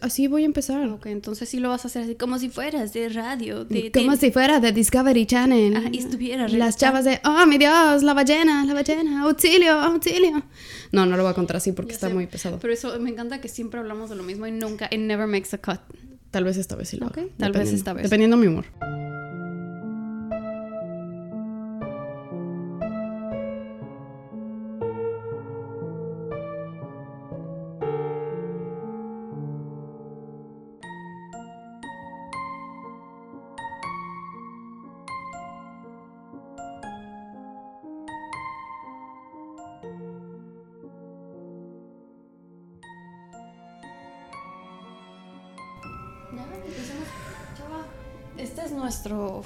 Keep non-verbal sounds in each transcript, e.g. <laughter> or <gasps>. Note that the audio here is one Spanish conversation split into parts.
Así voy a empezar. Ok, entonces sí lo vas a hacer así, como si fueras de radio. De, Como si fuera de Discovery Channel. Ajá, y estuviera Las chavas de, oh mi Dios, la ballena, la ballena, auxilio, auxilio. No, no lo voy a contar así porque Ya está sé, muy pesado. Pero eso me encanta que siempre hablamos de lo mismo y nunca, it never makes a cut. Tal vez esta vez sí lo Ok, hago, tal vez esta vez. Dependiendo mi humor.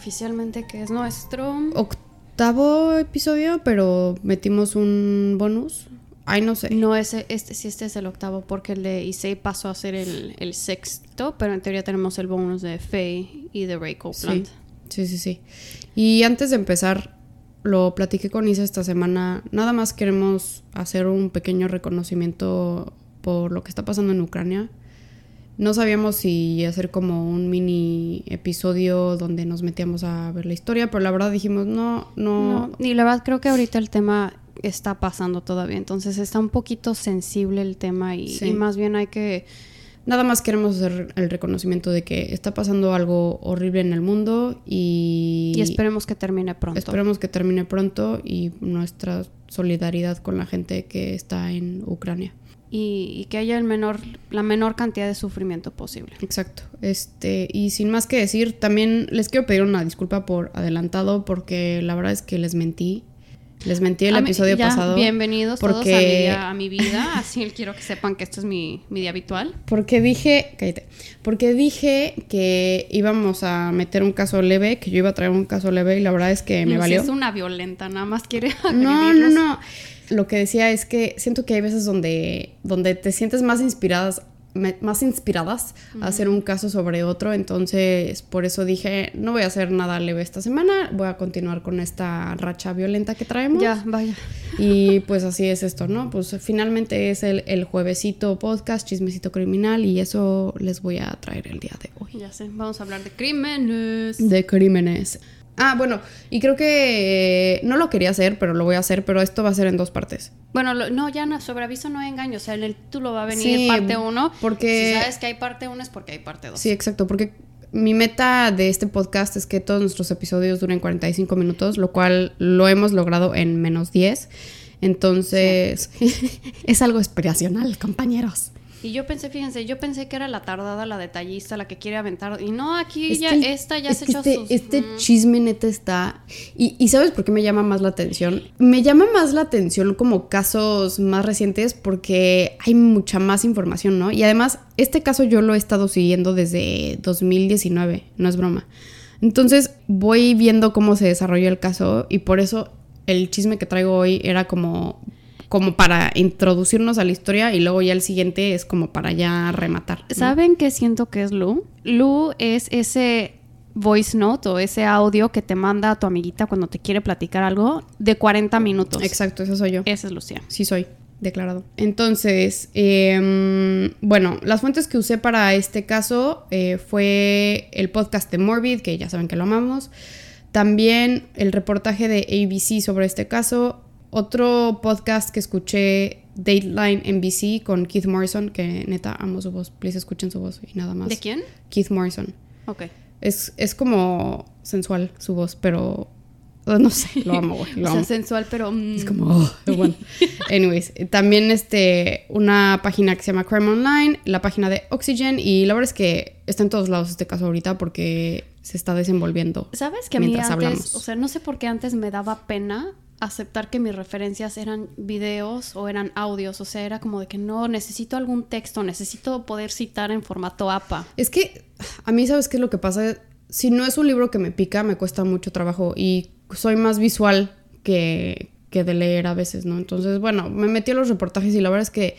Oficialmente, que es nuestro. Octavo episodio, pero metimos un bonus. Ay, no sé. No, ese, este, sí, este es el octavo, porque el de Issei pasó a ser el, el sexto, pero en teoría tenemos el bonus de Faye y de Ray Sí, Copeland. sí, sí, sí. Y antes de empezar, lo platiqué con Isa esta semana. Nada más queremos hacer un pequeño reconocimiento por lo que está pasando en Ucrania. No sabíamos si hacer como un mini episodio donde nos metíamos a ver la historia, pero la verdad dijimos, no, no, No, y la verdad creo que ahorita el tema está pasando todavía, entonces está un poquito sensible el tema y, Sí. y más bien hay que... Nada más queremos hacer el reconocimiento de que está pasando algo horrible en el mundo y, Y, esperemos que termine pronto. esperemos que termine pronto y nuestra solidaridad con la gente que está en Ucrania. Y, y que haya el menor, la menor cantidad de sufrimiento posible. Exacto. Este, y sin más que decir, también les quiero pedir una disculpa por adelantado porque la verdad es que les mentí. Les mentí el A episodio ya, pasado. Bienvenidos todos a mi, porque- día- a mi vida, <laughs> así quiero que sepan que esto es mi, mi día habitual. Porque dije, cállate, porque dije que íbamos a meter un caso leve, que yo iba a traer un caso leve y la verdad es que me valió. Es una violenta, nada más quiere No, no, no. Lo que decía es que siento que hay veces donde, donde te sientes más inspiradas, más inspiradas a hacer un caso sobre otro. Entonces, por eso dije, no voy a hacer nada leve esta semana. Voy a continuar con esta racha violenta que traemos. Ya, vaya. Y pues así es esto, ¿no? Pues finalmente es el, el juevesito podcast, chismecito criminal, y eso les voy a traer el día de hoy. Ya sé, vamos a hablar de crímenes. De crímenes. Ah, bueno, y creo que eh, no lo quería hacer, pero lo voy a hacer, pero esto va a ser en dos partes. Bueno, lo- no, ya no, sobre aviso no hay engaño. O sea, en el título va a venir Sí, parte 1. porque- Si sabes que hay parte 1 es porque hay parte 2. Sí, exacto, porque mi meta de este podcast es que todos nuestros episodios duren 45 minutos, lo cual lo hemos logrado en menos 10. Entonces, <laughs> es algo aspiracional, compañeros. Y yo pensé, fíjense, yo pensé que era la tardada, la detallista, la que quiere aventar. Y no, aquí Es ya, que esta ya es se que echó este, sus. este Mm. chisme neta está... Y, y ¿sabes por qué me llama más la atención? Me llama más la atención como casos más recientes porque hay mucha más información, ¿no? Y además, este caso yo lo he estado siguiendo desde 2019, no es broma. Entonces voy viendo cómo se desarrolla el caso y por eso el chisme que traigo hoy era como como para introducirnos a la historia y luego ya el siguiente es como para ya rematar. ¿no? ¿Saben qué siento que es Lu? Lu es ese voice note o ese audio que te manda a tu amiguita cuando te quiere platicar algo de 40 minutos. Exacto, eso soy yo. Esa es Lucía. Sí soy, declarado. Entonces, em, bueno, las fuentes que usé para este caso eh, fue el podcast de Morbid, que ya saben que lo amamos. También el reportaje de ABC sobre este caso. Otro podcast que escuché, Dateline NBC, con Keith Morrison, que neta amo su voz. Please escuchen su voz y nada más. ¿De quién? Keith Morrison. Ok. Es, es como sensual su voz, pero no sé, lo amo, <laughs> güey. Lo o sea, amo. sensual, pero. mm, Es como, oh, bueno. <laughs> Anyways, eh, también este, una página que se llama Crime Online, la página de Oxygen, y la verdad es que está en todos lados este caso ahorita porque se está desenvolviendo. ¿Sabes que a mí mientras antes, hablamos. o sea, no sé por qué antes me daba pena aceptar que mis referencias eran videos o eran audios, o sea, era como de que no, necesito algún texto, necesito poder citar en formato APA. Es que a mí, ¿sabes qué es lo que pasa? Si no es un libro que me pica, me cuesta mucho trabajo y soy más visual que, que de leer a veces, ¿no? Entonces, bueno, me metí a los reportajes y la verdad es que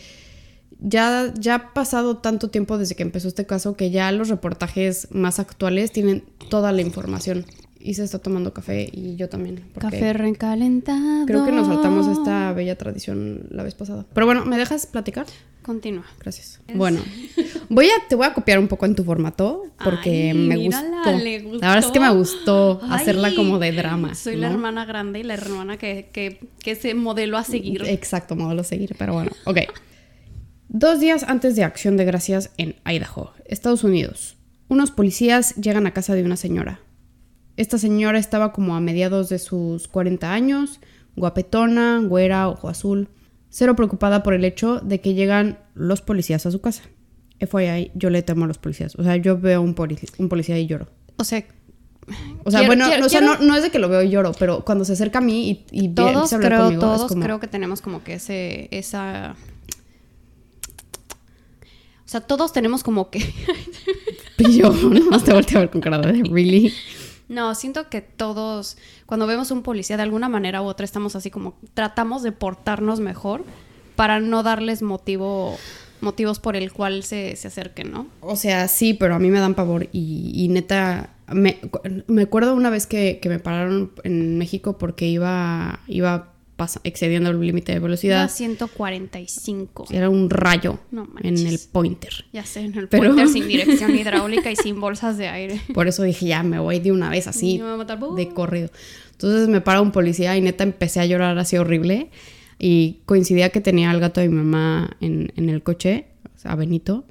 ya, ya ha pasado tanto tiempo desde que empezó este caso que ya los reportajes más actuales tienen toda la información. Y se está tomando café y yo también. Café recalentado. Creo que nos saltamos esta bella tradición la vez pasada. Pero bueno, ¿me dejas platicar? Continúa. Gracias. Bueno, voy a, te voy a copiar un poco en tu formato porque Ay, me mírala, gustó. le gustó. La verdad es que me gustó hacerla como de drama. Soy la hermana grande y la hermana que, que, que ese modelo a seguir. Exacto, modelo a seguir, pero bueno, ok. Dos días antes de Acción de Gracias en Idaho, Estados Unidos, unos policías llegan a casa de una señora. Esta señora estaba como a mediados de sus 40 años, guapetona, güera, ojo azul, cero preocupada por el hecho de que llegan los policías a su casa. FYI, yo le temo a los policías. O sea, yo veo un, poli- un policía y lloro. O sea, O sea, Quiero- bueno, quiero- o sea, quiero- no, no es de que lo veo y lloro, pero cuando se acerca a mí y, y todos hablar creo, conmigo, todos como- creo que tenemos como que ese, esa... O sea, todos tenemos como que... <laughs> Yo nomás te volteo a ver con cara de really. No, siento que todos, cuando vemos un policía de alguna manera u otra, estamos así como, tratamos de portarnos mejor para no darles motivo, motivos por el cual se, se acerquen, ¿no? O sea, sí, pero a mí me dan pavor y, y neta, me, me acuerdo una vez que, que me pararon en México porque iba, iba excediendo el límite de velocidad. 145. Era un rayo No en el pointer. Ya sé, en el Pero- pointer <laughs> sin dirección hidráulica y sin bolsas de aire. Por eso dije, ya me voy de una vez así, Me va a matar. de corrido. Entonces me para un policía y neta empecé a llorar así horrible. Y coincidía que tenía al gato de mi mamá en, en el coche, o sea, a Benito.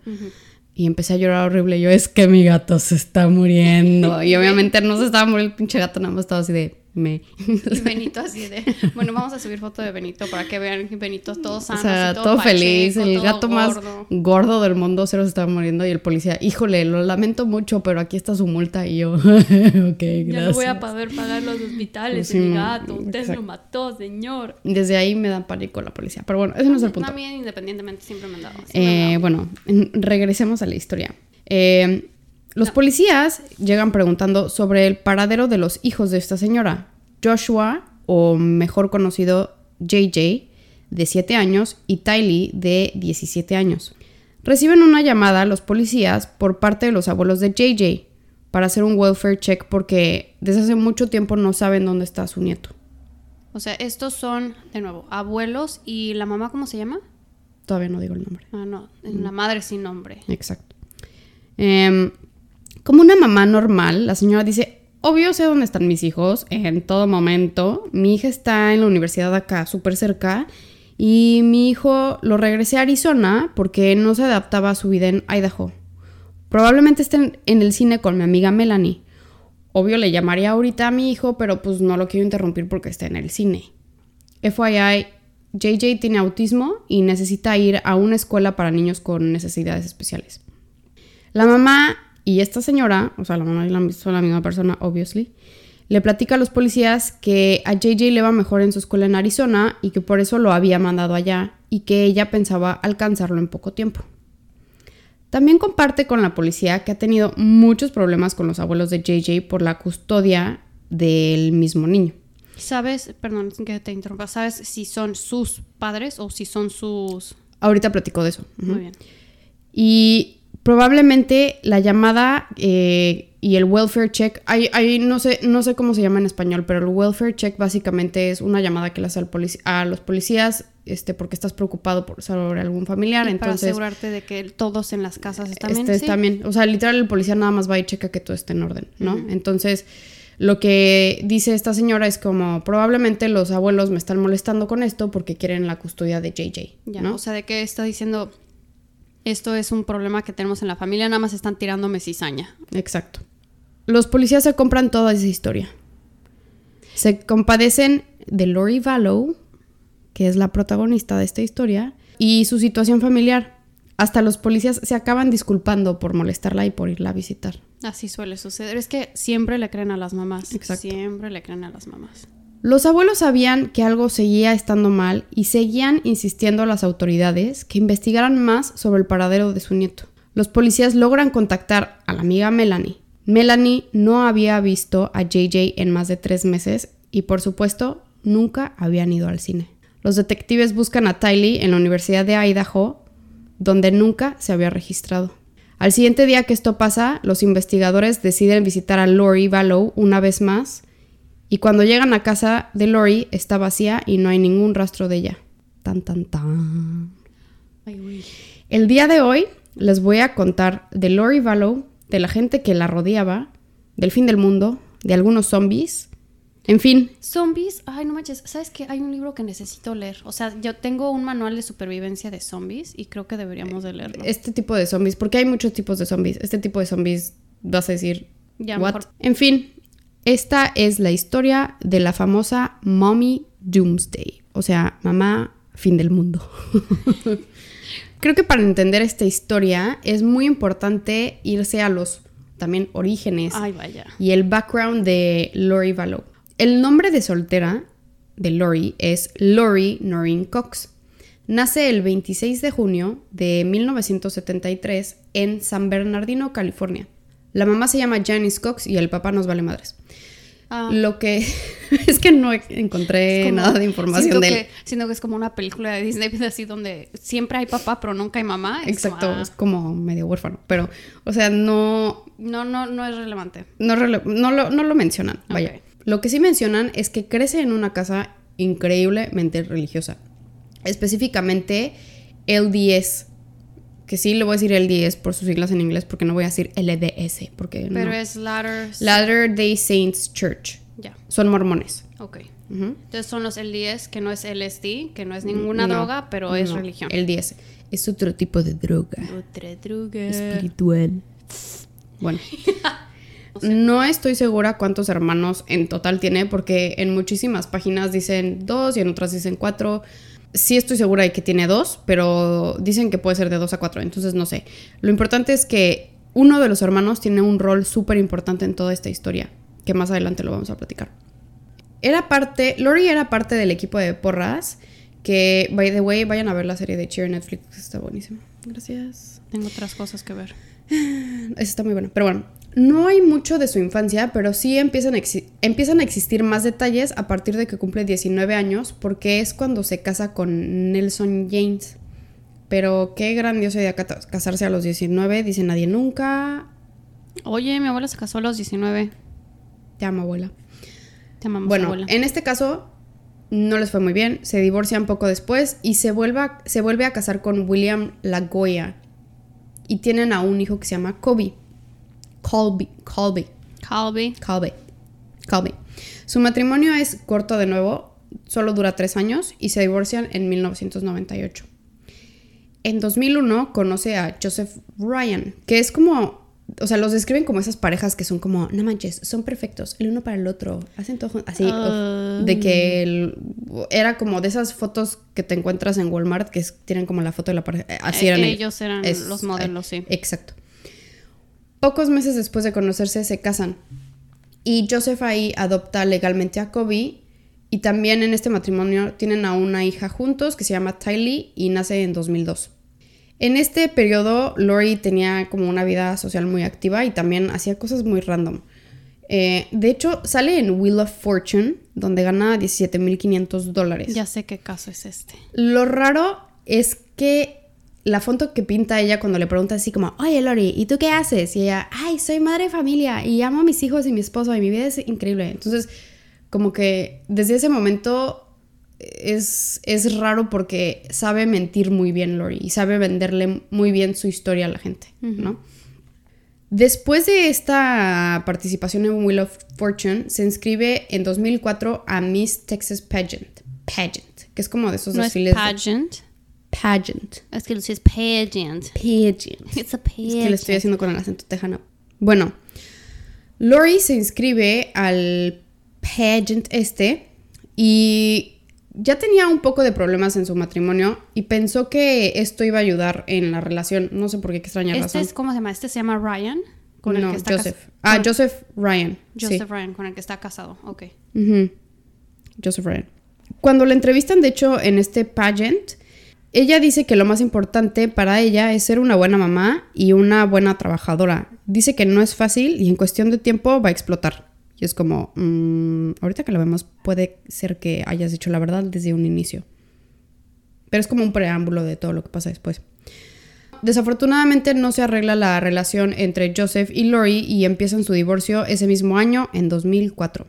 Y empecé a llorar horrible. Yo, es que mi gato se está muriendo. Y obviamente no se estaba muriendo el pinche gato, nada más estaba así de me. Y Benito así de... Bueno, vamos a subir foto de Benito para que vean que Benito todo O sano, sea, así, todo, feliz. El todo gato más gordo. gordo del mundo cero se estaba muriendo. Y el policía, híjole, lo lamento mucho, pero aquí está su multa. Y yo, <laughs> ok, gracias. Ya no voy a poder pagar los hospitales Sí, de mi no, gato. Usted exacto. lo mató, señor. Desde ahí me da pánico la policía. Pero bueno, ese no es el punto. También independientemente siempre me han dado. Eh, bueno, en- regresemos a la historia. Eh, los policías llegan preguntando sobre el paradero de los hijos de esta señora, Joshua, o mejor conocido JJ, de 7 años, y Tylee, de 17 años. Reciben una llamada los policías por parte de los abuelos de JJ para hacer un welfare check porque desde hace mucho tiempo no saben dónde está su nieto. O sea, estos son, de nuevo, abuelos y la mamá, ¿cómo se llama? Todavía no digo el nombre. Ah, no, la madre sin nombre. Exacto. Em, como una mamá normal, la señora dice, obvio sé dónde están mis hijos en todo momento. Mi hija está en la universidad acá, súper cerca. Y mi hijo lo regresé a Arizona porque no se adaptaba a su vida en Idaho. Probablemente estén en el cine con mi amiga Melanie. Obvio le llamaría ahorita a mi hijo, pero pues no lo quiero interrumpir porque está en el cine. FYI, JJ tiene autismo y necesita ir a una escuela para niños con necesidades especiales. La mamá y esta señora, o sea, la mamá y la, son la misma persona, obviously, le platica a los policías que a JJ le va mejor en su escuela en Arizona y que por eso lo había mandado allá y que ella pensaba alcanzarlo en poco tiempo. También comparte con la policía que ha tenido muchos problemas con los abuelos de JJ por la custodia del mismo niño. ¿Sabes, perdón que te interrumpa, sabes si son sus padres o si son sus... Ahorita platico de eso. Muy bien. Y probablemente la llamada eh, y el welfare check, hay, hay- no, sé, no sé cómo se llama en español, pero el welfare check básicamente es una llamada que le hace al a los policías este, porque estás preocupado por, sobre algún familiar. Y para entonces, asegurarte de que todos en las casas están bien. este, sí. también, o sea, literal el policía nada más va y checa que todo esté en orden, ¿no? Entonces, lo que dice esta señora es como, probablemente los abuelos me están molestando con esto porque quieren la custodia de JJ, Ya, ¿no? O sea, de que está diciendo, esto es un problema que tenemos en la familia, nada más están tirándome cizaña. Exacto. Los policías se compran toda esa historia. Se compadecen de Lori Vallow, que es la protagonista de esta historia, y su situación familiar. Hasta los policías se acaban disculpando por molestarla y por irla a visitar. Así suele suceder. Es que siempre le creen a las mamás. Exacto. Siempre le creen a las mamás. Los abuelos sabían que algo seguía estando mal y seguían insistiendo a las autoridades que investigaran más sobre el paradero de su nieto. Los policías logran contactar a la amiga Melanie. Melanie no había visto a JJ en más de tres meses y por supuesto nunca habían ido al cine. Los detectives buscan a Tylee en la Universidad de Idaho, donde nunca se había registrado. Al siguiente día que esto pasa, los investigadores deciden visitar a Lori Vallow una vez más y cuando llegan a casa de Lori está vacía y no hay ningún rastro de ella. Tan tan tan. Ay. El día de hoy les voy a contar de Lori Vallow, de la gente que la rodeaba, del fin del mundo, de algunos zombies, en fin, Zombies, ay, no manches, ¿sabes qué? Hay un libro que necesito leer. O sea, yo tengo un manual de supervivencia de zombies y creo que deberíamos de leerlo. este tipo de zombies, porque hay muchos tipos de zombies. Este tipo de zombies vas a decir, Ya, what? mejor. En fin, esta es la historia de la famosa Mommy Doomsday, o sea, mamá fin del mundo. <laughs> Creo que para entender esta historia es muy importante irse a los también orígenes Ay, vaya. y el background de Lori Vallow. El nombre de soltera de Lori es Lori Noreen Cox. Nace el 26 de junio de 1973 en San Bernardino, California. La mamá se llama Janice Cox y el papá nos vale madres. Ah, Lo que <laughs> es que no encontré es como- nada de información de él. que, Siento que es como una película de Disney <laughs> así donde siempre hay papá, pero nunca hay mamá. Es Exacto, como, ah, es como medio huérfano, pero o sea, no no, no, no es relevante. No, rele- no lo, no lo mencionan, vaya. Lo que sí mencionan es que crece en una casa increíblemente religiosa. Específicamente LDS. Que sí le voy a decir LDS por sus siglas en inglés porque no voy a decir LDS. Porque Pero no. es Latter. Latter Day Saints Church. Ya, Son mormones. ok. Entonces son los LDS, que no es LSD, que no es ninguna No, droga, pero es religión. LDS. Es otro tipo de droga. Otra droga. espiritual. Bueno. <laughs> No estoy segura cuántos hermanos en total tiene porque en muchísimas páginas dicen dos y en otras dicen cuatro. Sí estoy segura de que tiene dos, pero dicen que puede ser de dos a cuatro, entonces no sé. Lo importante es que uno de los hermanos tiene un rol súper importante en toda esta historia, que más adelante lo vamos a platicar. Era parte, Lori era parte del equipo de porras, que, by the way, vayan a ver la serie de Cheer Netflix, está buenísima. Gracias. Tengo otras cosas que ver. <sighs> Esa está muy buena. Pero bueno, no hay mucho de su infancia, pero sí empiezan a, exi- empiezan a existir más detalles a partir de que cumple 19 años, porque es cuando se casa con Nelson James. Pero qué grandiosa idea casarse a los 19, dice nadie nunca. Oye, mi abuela se casó a los 19. Te amo, abuela. Te amamos, Bueno, abuela. en este caso no les fue muy bien, se divorcian poco después y se vuelve a, se vuelve a casar con William Lagoya. Y tienen a un hijo que se llama Kobe. Colby. Colby. Calvi. Calvi. Calvi. Su matrimonio es corto de nuevo, solo dura tres años y se divorcian en 1998. En 2001 conoce a Joseph Ryan, que es como, o sea, los describen como esas parejas que son como, no manches, son perfectos, el uno para el otro, hacen todo así, de que el- era como de esas fotos que te encuentras en Walmart que es- tienen como la foto de la pareja, así Eh, eran ellos eran Es- los modelos, sí. Exacto. Pocos meses después de conocerse se casan y Joseph ahí adopta legalmente a Kobe y también en este matrimonio tienen a una hija juntos que se llama Tylee y nace en 2002. En este periodo Lori tenía como una vida social muy activa y también hacía cosas muy random. Eh, de hecho, sale en Wheel of Fortune, donde gana 17.500 dólares. Ya sé qué caso es este. Lo raro es que la foto que pinta ella cuando le pregunta así como, oye Lori, ¿y tú qué haces? Y ella, ay, soy madre de familia y amo a mis hijos y mi esposo y mi vida es increíble. Entonces, como que desde ese momento es, es raro porque sabe mentir muy bien Lori y sabe venderle muy bien su historia a la gente, ¿no? Después de esta participación en Wheel of Fortune, se inscribe en 2004 a Miss Texas Pageant. Pageant, que es como de esos No es desfiles. de- pageant. Es que es pageant. Pageant. <laughs> It's a Es que lo estoy haciendo con el acento tejano. Bueno, Lori se inscribe al pageant este y ya tenía un poco de problemas en su matrimonio y pensó que esto iba a ayudar en la relación. No sé por qué, qué extraña Este razón. es, ¿cómo se llama? Este se llama Ryan. Con el no, que está Joseph. Ah, con- Joseph Ryan. Joseph sí. Ryan, con el que está casado. Ok. Joseph Ryan. Cuando la entrevistan, de hecho, en este pageant, ella dice que lo más importante para ella es ser una buena mamá y una buena trabajadora. Dice que no es fácil y en cuestión de tiempo va a explotar. Y es como, mm, ahorita que lo vemos, puede ser que hayas dicho la verdad desde un inicio. Pero es como un preámbulo de todo lo que pasa después. desafortunadamente no se arregla la relación entre Joseph y Lori y empiezan su divorcio ese mismo año, en 2004.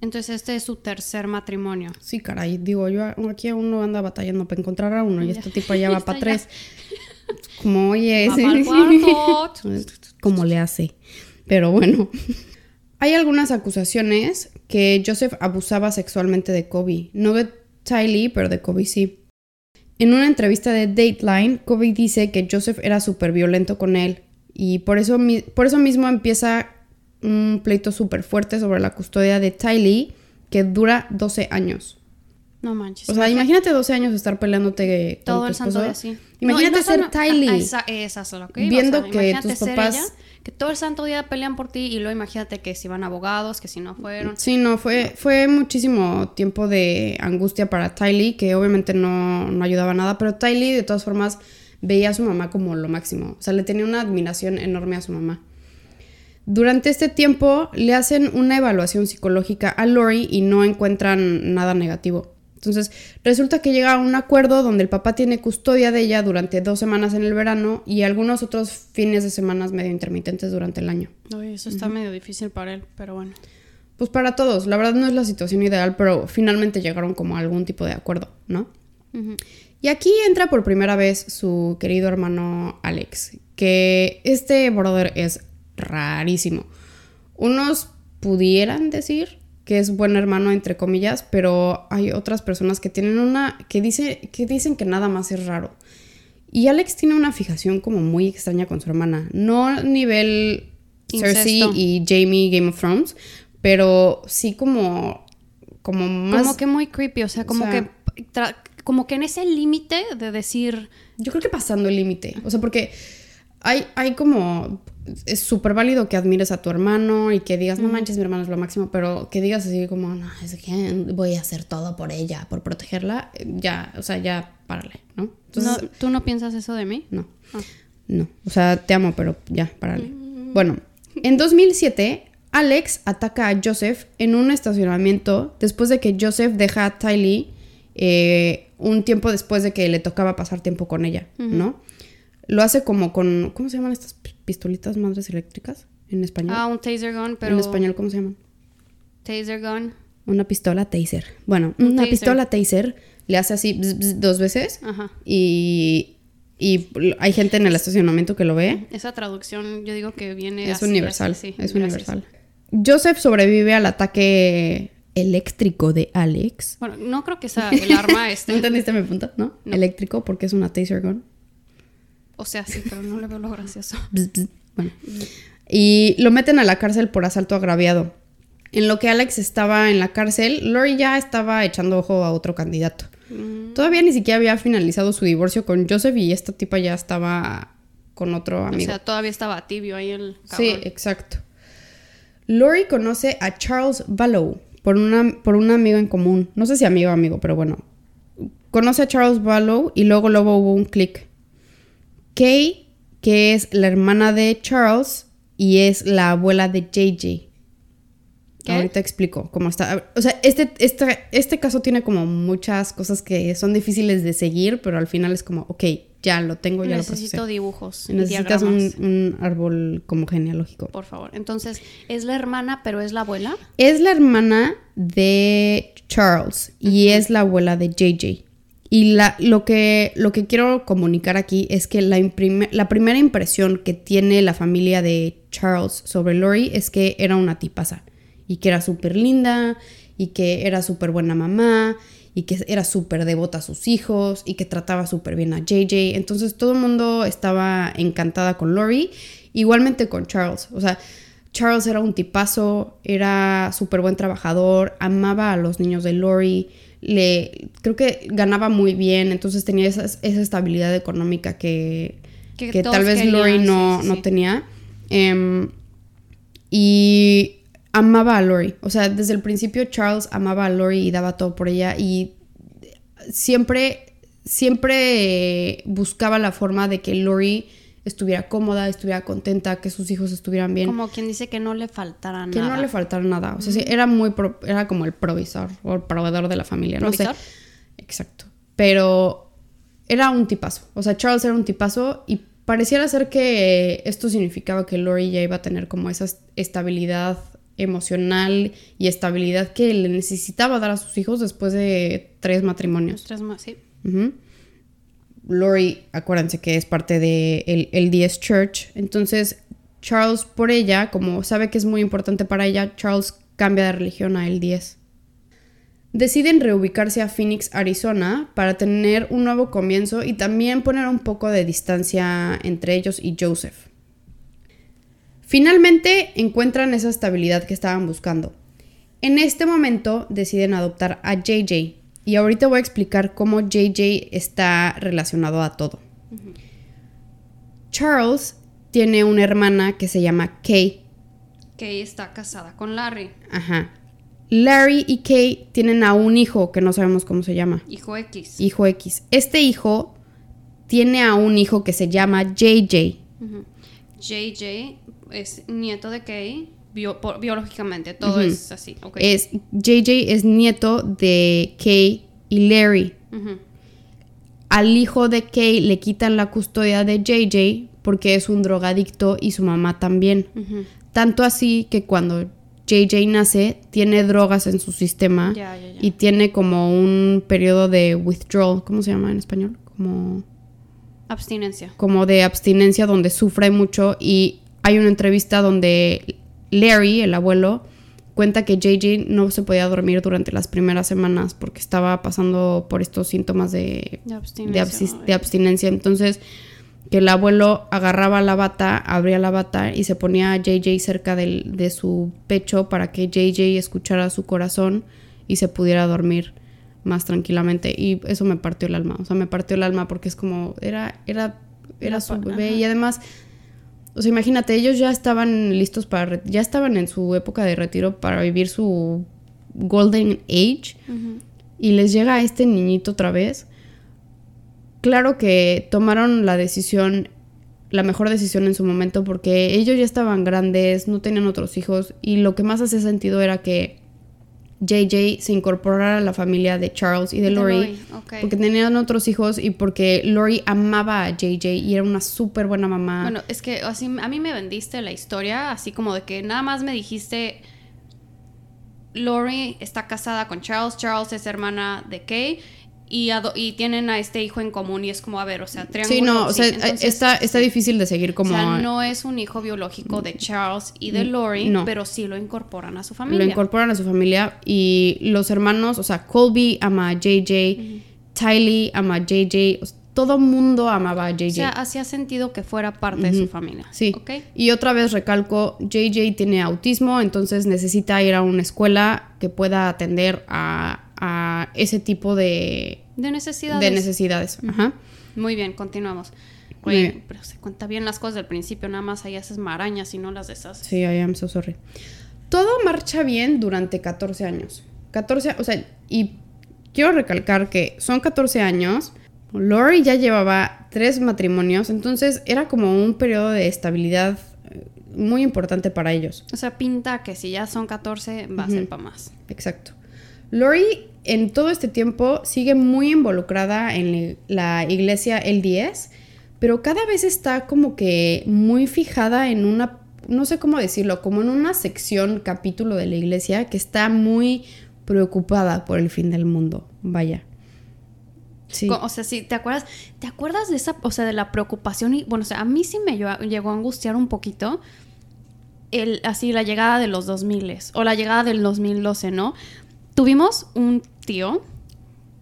Entonces este es su tercer matrimonio. Sí, caray, digo, yo aquí aún no anda batallando para encontrar a uno y este tipo <laughs> ya va para tres. Como, oye, <laughs> como le hace. Pero bueno. <laughs> Hay algunas acusaciones que Joseph abusaba sexualmente de Kobe. No de Tylee, pero de Kobe sí. En una entrevista de Dateline, Kobe dice que Joseph era súper violento con él. Y por eso, por eso mismo empieza un pleito súper fuerte sobre la custodia de Tylee, que dura 12 años. No manches. O sea, imagínate 12 años estar peleándote con todo tu el santo día así. Imagínate No, y no ser solo- Tylee. Esa, esa es lo que iba, Viendo o sea, que tus papás- ella, que todo el santo día pelean por ti y luego imagínate que si van abogados, que si no fueron. Sí, no, fue, fue muchísimo tiempo de angustia para Tylee, que obviamente no, no ayudaba a nada, pero Tylee de todas formas veía a su mamá como lo máximo. O sea, le tenía una admiración enorme a su mamá. Durante este tiempo le hacen una evaluación psicológica a Lori y no encuentran nada negativo. Entonces, resulta que llega a un acuerdo donde el papá tiene custodia de ella durante dos semanas en el verano y algunos otros fines de semanas medio intermitentes durante el año. Uy, eso está medio difícil para él, pero bueno. Pues para todos, la verdad no es la situación ideal, pero finalmente llegaron como a algún tipo de acuerdo, ¿no? Y aquí entra por primera vez su querido hermano Alex, que este brother es rarísimo. Unos pudieran decir que es buen hermano entre comillas, pero hay otras personas que tienen una que dice que dicen que nada más es raro. Y Alex tiene una fijación como muy extraña con su hermana, no nivel Cersei y Jamie Game of Thrones, pero sí como como más Como que muy creepy, o sea, como o sea- que como que en ese límite de decir, Yo creo que pasando el límite. O sea, porque hay, hay como. Es súper válido que admires a tu hermano y que digas, no manches, mi hermano es lo máximo, pero que digas así como, no, es que voy a hacer todo por ella, por protegerla, eh, ya, o sea, ya párale, ¿no? Entonces, no, ¿tú no piensas eso de mí? no, Ah. no. O sea, te amo, pero ya, párale. Bueno, en 2007, Alex ataca a Joseph en un estacionamiento después de que Joseph deja a Tylee eh, un tiempo después de que le tocaba pasar tiempo con ella, ¿no? Lo hace como con, ¿cómo se llaman estas pistolitas madres eléctricas en español? Ah, un taser gun, pero... En español, ¿cómo se llaman? Taser gun. Una pistola taser. Bueno, Un una taser. pistola taser le hace así bzz, bzz, dos veces Ajá. y, y hay gente en el estacionamiento que lo ve. Esa traducción yo digo que viene Es así, universal, así, sí, es gracias. universal. Joseph sobrevive al ataque eléctrico de Alex. Bueno, no creo que sea el arma <laughs> ¿No este. entendiste mi punto? ¿No? No. Eléctrico porque es una taser gun. O sea, sí, pero no le veo lo gracioso. <laughs> Bueno. Y lo meten a la cárcel por asalto agraviado. En lo que Alex estaba en la cárcel, Lori ya estaba echando ojo a otro candidato. Mm, Todavía ni siquiera había finalizado su divorcio con Joseph y esta tipa ya estaba con otro o amigo. sea, todavía estaba tibio ahí el Sí, cabrón. exacto. Lori conoce a Charles Ballow por, una, por un amigo en común. No sé si amigo o amigo, pero bueno. Conoce a Charles Ballow y luego luego hubo un clic. Kay, que es la hermana de Charles y es la abuela de JJ. ¿Qué? Ahorita explico cómo está. O sea, este, este, este caso tiene como muchas cosas que son difíciles de seguir, pero al final es como, ok, ya lo tengo, ya lo procesé. Necesito dibujos. y Necesitas un, un árbol como genealógico. Por favor. Entonces, ¿es la hermana, pero es la abuela? Es la hermana de Charles y es la abuela de JJ. Y la, lo, que, lo que quiero comunicar aquí es que la, la primera impresión que tiene la familia de Charles sobre Lori es que era una tipaza y que era súper linda y que era súper buena mamá y que era súper devota a sus hijos y que trataba súper bien a JJ. Entonces todo el mundo estaba encantada con Lori, igualmente con Charles. O sea, Charles era un tipazo, era súper buen trabajador, amaba a los niños de Lori, le, creo que ganaba muy bien, entonces tenía esa, esa estabilidad económica que, Que tal vez querían, Lori no, sí, no sí. tenía. Em, y amaba a Lori. O sea, desde el principio Charles amaba a Lori y daba todo por ella y siempre, siempre buscaba la forma de que Lori estuviera cómoda, estuviera contenta, que sus hijos estuvieran bien. Como quien dice que no le faltara que nada. no le faltara nada. O sea, sí, era muy pro- era como el provisor o el proveedor de la familia. No sé. ¿Provisor? Exacto. Pero era un tipazo. O sea, Charles era un tipazo y pareciera ser que esto significaba que Lori ya iba a tener como esa estabilidad emocional y estabilidad que le necesitaba dar a sus hijos después de tres matrimonios. Tres más, sí. Lori, acuérdense que es parte de el, el Church. Entonces, Charles, por ella, como sabe que es muy importante para ella, Charles cambia de religión a el 10. Deciden reubicarse a Phoenix, Arizona, para tener un nuevo comienzo y también poner un poco de distancia entre ellos y Joseph. Finalmente encuentran esa estabilidad que estaban buscando. En este momento deciden adoptar a JJ y ahorita voy a explicar cómo JJ está relacionado a todo. Charles tiene una hermana que se llama Kay. Kay está casada con Larry. Ajá. Larry y Kay tienen a un hijo que no sabemos cómo se llama. Hijo X. Hijo X. Este hijo tiene a un hijo que se llama JJ. JJ es nieto de Kay biológicamente, todo es así. Es, JJ es nieto de Kay y Larry. Al hijo de Kay le quitan la custodia de JJ porque es un drogadicto y su mamá también. Tanto así que cuando JJ nace, tiene drogas en su sistema y tiene como un periodo de withdrawal, ¿cómo se llama en español? Como... Abstinencia. Como de abstinencia donde sufre mucho y hay una entrevista donde Larry, el abuelo, cuenta que JJ no se podía dormir durante las primeras semanas porque estaba pasando por estos síntomas de, de abstinencia. Entonces que el abuelo agarraba la bata, abría la bata y se ponía a JJ cerca de su pecho para que JJ escuchara su corazón y se pudiera dormir más tranquilamente. Y eso me partió el alma. O sea, me partió el alma porque es como, era, era, era su bebé. Y además, o sea, imagínate, ellos ya estaban listos para, ya estaban en su época de retiro para vivir su golden age. Y les llega a este niñito otra vez claro que tomaron la decisión, la mejor decisión en su momento, porque ellos ya estaban grandes, no tenían otros hijos, y lo que más hace sentido era que JJ se incorporara a la familia de Charles y de, Lori, porque tenían otros hijos y porque Lori amaba a JJ y era una súper buena mamá. Bueno, es que así a mí me vendiste la historia, así como de que nada más me dijiste Lori está casada con Charles, Charles es hermana de Kay y, y, tienen a este hijo en común y es como, a ver, o sea, triángulo. Sí, no, o sea, está, está difícil de seguir como... O sea, no es un hijo biológico de Charles y de Lori, pero sí lo incorporan a su familia. Lo incorporan a su familia y los hermanos, o sea, Colby ama a JJ, Tylee ama a JJ, todo mundo amaba a JJ. O sea, hacía sentido que fuera parte de su familia. Sí. Y otra vez recalco, JJ tiene autismo, entonces necesita ir a una escuela que pueda atender a a ese tipo de, de necesidades. De necesidades. Ajá. Muy bien, continuamos. Oye, pero se cuenta bien las cosas del principio, nada más ahí haces marañas y no las deshaces. Sí, I am so sorry. Todo marcha bien durante 14 años. 14, o sea, y quiero recalcar que son 14 años. Lori ya llevaba tres matrimonios, entonces era como un periodo de estabilidad eh, muy importante para ellos. O sea, pinta que si ya son 14 va a ser para más. Exacto. Lori en todo este tiempo sigue muy involucrada en la iglesia LDS, pero cada vez está como que muy fijada en una, no sé cómo decirlo, como en una sección, capítulo de la iglesia que está muy preocupada por el fin del mundo. Vaya. Sí. O sea, sí, ¿te acuerdas? ¿Te acuerdas de esa, o sea, de la preocupación? Y bueno, o sea, a mí sí me llegó a angustiar un poquito el, así la llegada de los 2000 o la llegada del 2012, ¿no? Tuvimos un tío.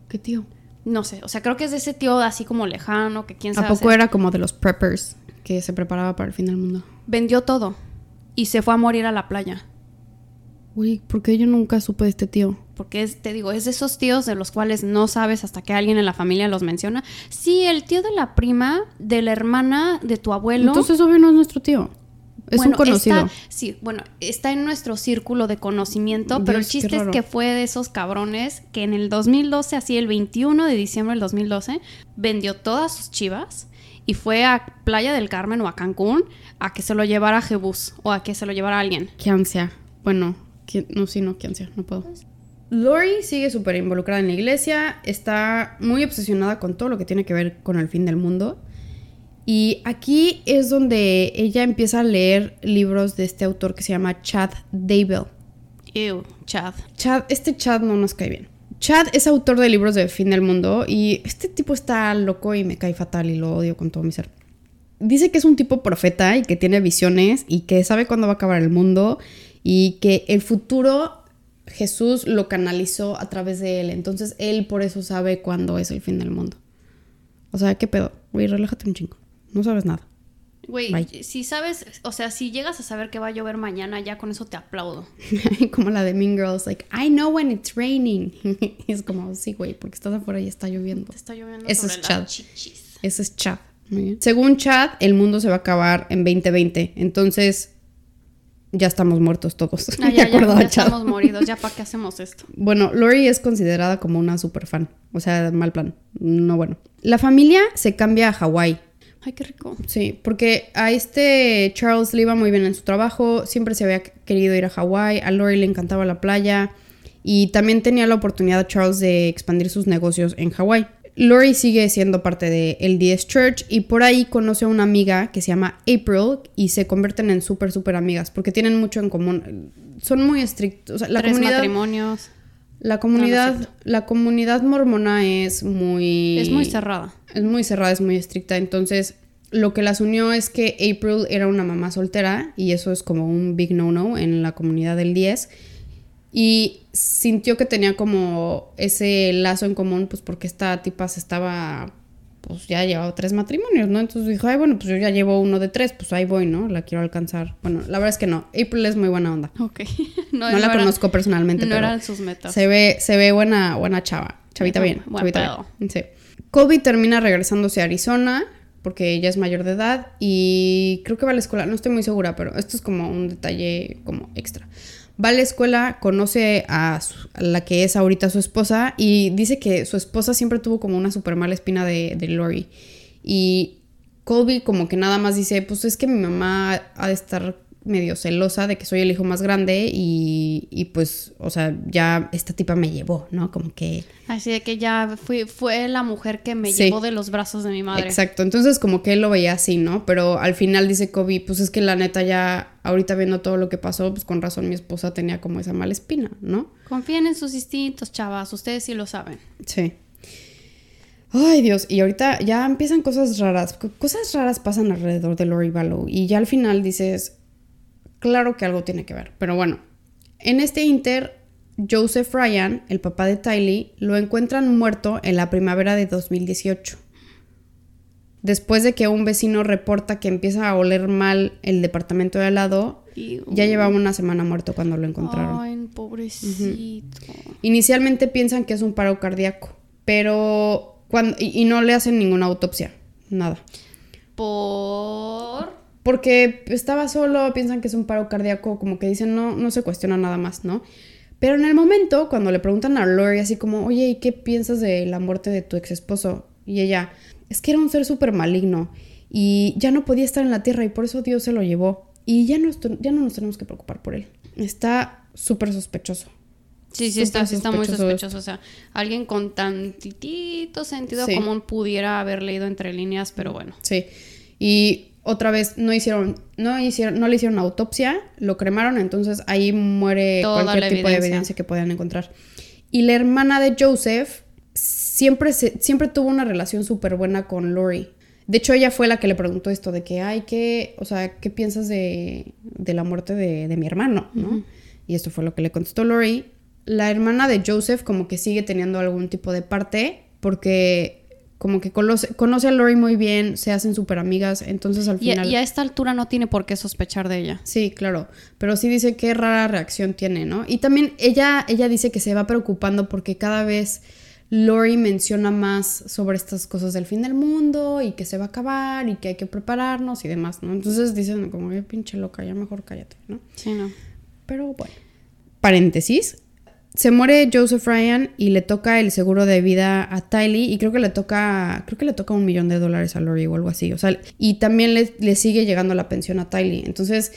¿Qué tío? No sé, o sea, creo que es de ese tío así como lejano, que quién sabe. ¿A poco era como de los preppers que se preparaba para el fin del mundo? Vendió todo y se fue a morir a la playa. Uy, ¿por qué yo nunca supe de este tío? Porque es, te digo, es de esos tíos de los cuales no sabes hasta que alguien en la familia los menciona. Sí, el tío de la prima, de la hermana de tu abuelo. Entonces, obvio, no es nuestro tío. Es un conocido. sí, bueno, está en nuestro círculo de conocimiento, pero el chiste es que fue de esos cabrones que en el 2012, así el 21 de diciembre del 2012, vendió todas sus chivas y fue a Playa del Carmen o a Cancún a que se lo llevara a Jebus o a que se lo llevara a alguien. Qué ansia. Bueno, no, sí, no, qué ansia, no puedo. Lori sigue súper involucrada en la iglesia, está muy obsesionada con todo lo que tiene que ver con el fin del mundo. Y aquí es donde ella empieza a leer libros de este autor que se llama Chad Daybell. Ew, Chad. Chad, este Chad no nos cae bien. Chad es autor de libros de fin del mundo y este tipo está loco y me cae fatal y lo odio con todo mi ser. Dice que es un tipo profeta y que tiene visiones y que sabe cuándo va a acabar el mundo y que el futuro Jesús lo canalizó a través de él. Entonces él por eso sabe cuándo es el fin del mundo. O sea, ¿qué pedo? Güey, relájate un chingo. No sabes nada. Güey, si sabes, o sea, si llegas a saber que va a llover mañana, ya con eso te aplaudo. <laughs> como la de Mean Girls, like, I know when it's raining. <laughs> Y es como, sí, güey, porque estás afuera y está lloviendo. Te está lloviendo Eso sobre es Chad. Ese es Chad. Según Chad, el mundo se va a acabar en 2020. Entonces, ya estamos muertos todos. Ah, <laughs> ya, ya, ya Chad. estamos moridos, ya para qué hacemos esto. Bueno, Lori es considerada como una super fan. O sea, mal plan. No bueno. La familia se cambia a Hawái. Ay, qué rico. Sí, porque a este Charles le iba muy bien en su trabajo, siempre se había querido ir a Hawái, a Lori le encantaba la playa y también tenía la oportunidad Charles de expandir sus negocios en Hawái. Lori sigue siendo parte de LDS Church y por ahí conoce a una amiga que se llama April y se convierten en súper, súper amigas porque tienen mucho en común. Son muy estrictos. O sea, la Tres comunidad, matrimonios. La comunidad, la comunidad mormona es muy Es muy cerrada. es muy cerrada, es muy estricta. Entonces, lo que las unió es que April era una mamá soltera y eso es como un big no-no en la comunidad del 10. Y sintió que tenía como ese lazo en común, pues porque esta tipa se estaba, pues ya llevaba tres matrimonios, ¿no? Entonces dijo, ay, bueno, pues yo ya llevo uno de tres, pues ahí voy, ¿no? La quiero alcanzar. Bueno, la verdad es que no. April es muy buena onda. Ok. <laughs> No, la era- conozco personalmente, No pero eran sus metas. se ve, se ve buena, buena chava. Chavita bien. buen Chavita bien. Sí. Colby termina regresándose a Arizona porque ella es mayor de edad y creo que va a la escuela. No estoy muy segura, pero esto es como un detalle como extra. Va a la escuela, conoce a, la que es ahorita su esposa y dice que su esposa siempre tuvo como una super mala espina de, de Lori. Y Colby como que nada más dice, pues es que mi mamá ha de estar medio celosa de que soy el hijo más grande y, y pues, o sea, ya esta tipa me llevó, ¿no? Como que... Así de que ya fui, fue la mujer que me Sí. llevó de los brazos de mi madre. Exacto, entonces como que él lo veía así, ¿no? Pero al final dice Kobe, pues es que la neta ya, ahorita viendo todo lo que pasó, pues con razón mi esposa tenía como esa mala espina, ¿no? Confíen en sus instintos, chavas. Ustedes sí lo saben. Sí. Ay, Dios, y ahorita ya empiezan cosas raras. Co- Cosas raras pasan alrededor de Lori Vallow. Y ya al final dices, claro que algo tiene que ver. Pero bueno, en este inter, Joseph Ryan, el papá de Tylee, lo encuentran muerto en la primavera de 2018. Después de que un vecino reporta que empieza a oler mal el departamento de al lado, ya llevaba una semana muerto cuando lo encontraron. Ay, pobrecito. Inicialmente piensan que es un paro cardíaco, pero cuando y, y no le hacen ninguna autopsia, nada. Por. Porque estaba solo, piensan que es un paro cardíaco, como que dicen no, no se cuestiona nada más, ¿no? Pero en el momento, cuando le preguntan a Lori así como, oye, ¿y qué piensas de la muerte de tu ex esposo? Y ella, es que era un ser súper maligno y ya no podía estar en la tierra y por eso Dios se lo llevó. Y ya ya no nos tenemos que preocupar por él. Está súper sospechoso. Sí, sí, está, sí está muy sospechoso sospechoso. O sea, alguien con tantitito sentido Sí. común pudiera haber leído entre líneas, pero bueno. Sí. Y otra vez no hicieron, no hicieron, no le hicieron autopsia, lo cremaron, entonces ahí muere Toda cualquier tipo de evidencia. que puedan encontrar. Y la hermana de Joseph siempre, se- siempre tuvo una relación súper buena con Lori. De hecho, ella fue la que le preguntó esto de que, ay, ¿qué, o sea, ¿qué piensas de, de la muerte de, de mi hermano? ¿no? Y esto fue lo que le contestó Lori. La hermana de Joseph como que sigue teniendo algún tipo de parte porque como que conoce, conoce a Lori muy bien, se hacen súper amigas, entonces al final... y a esta altura no tiene por qué sospechar de ella. Sí, claro, pero sí dice qué rara reacción tiene, ¿no? Y también ella, ella dice que se va preocupando porque cada vez Lori menciona más sobre estas cosas del fin del mundo y que se va a acabar y que hay que prepararnos y demás, ¿no? Entonces dicen como, "Ay, pinche loca, ya mejor cállate, ¿no? Sí, no. Pero bueno. Paréntesis. Se muere Joseph Ryan y le toca el seguro de vida a Tylee y creo que le toca, creo que le toca un millón de dólares a Lori o algo así. O sea, y también le, sigue llegando la pensión a Tylee. Entonces,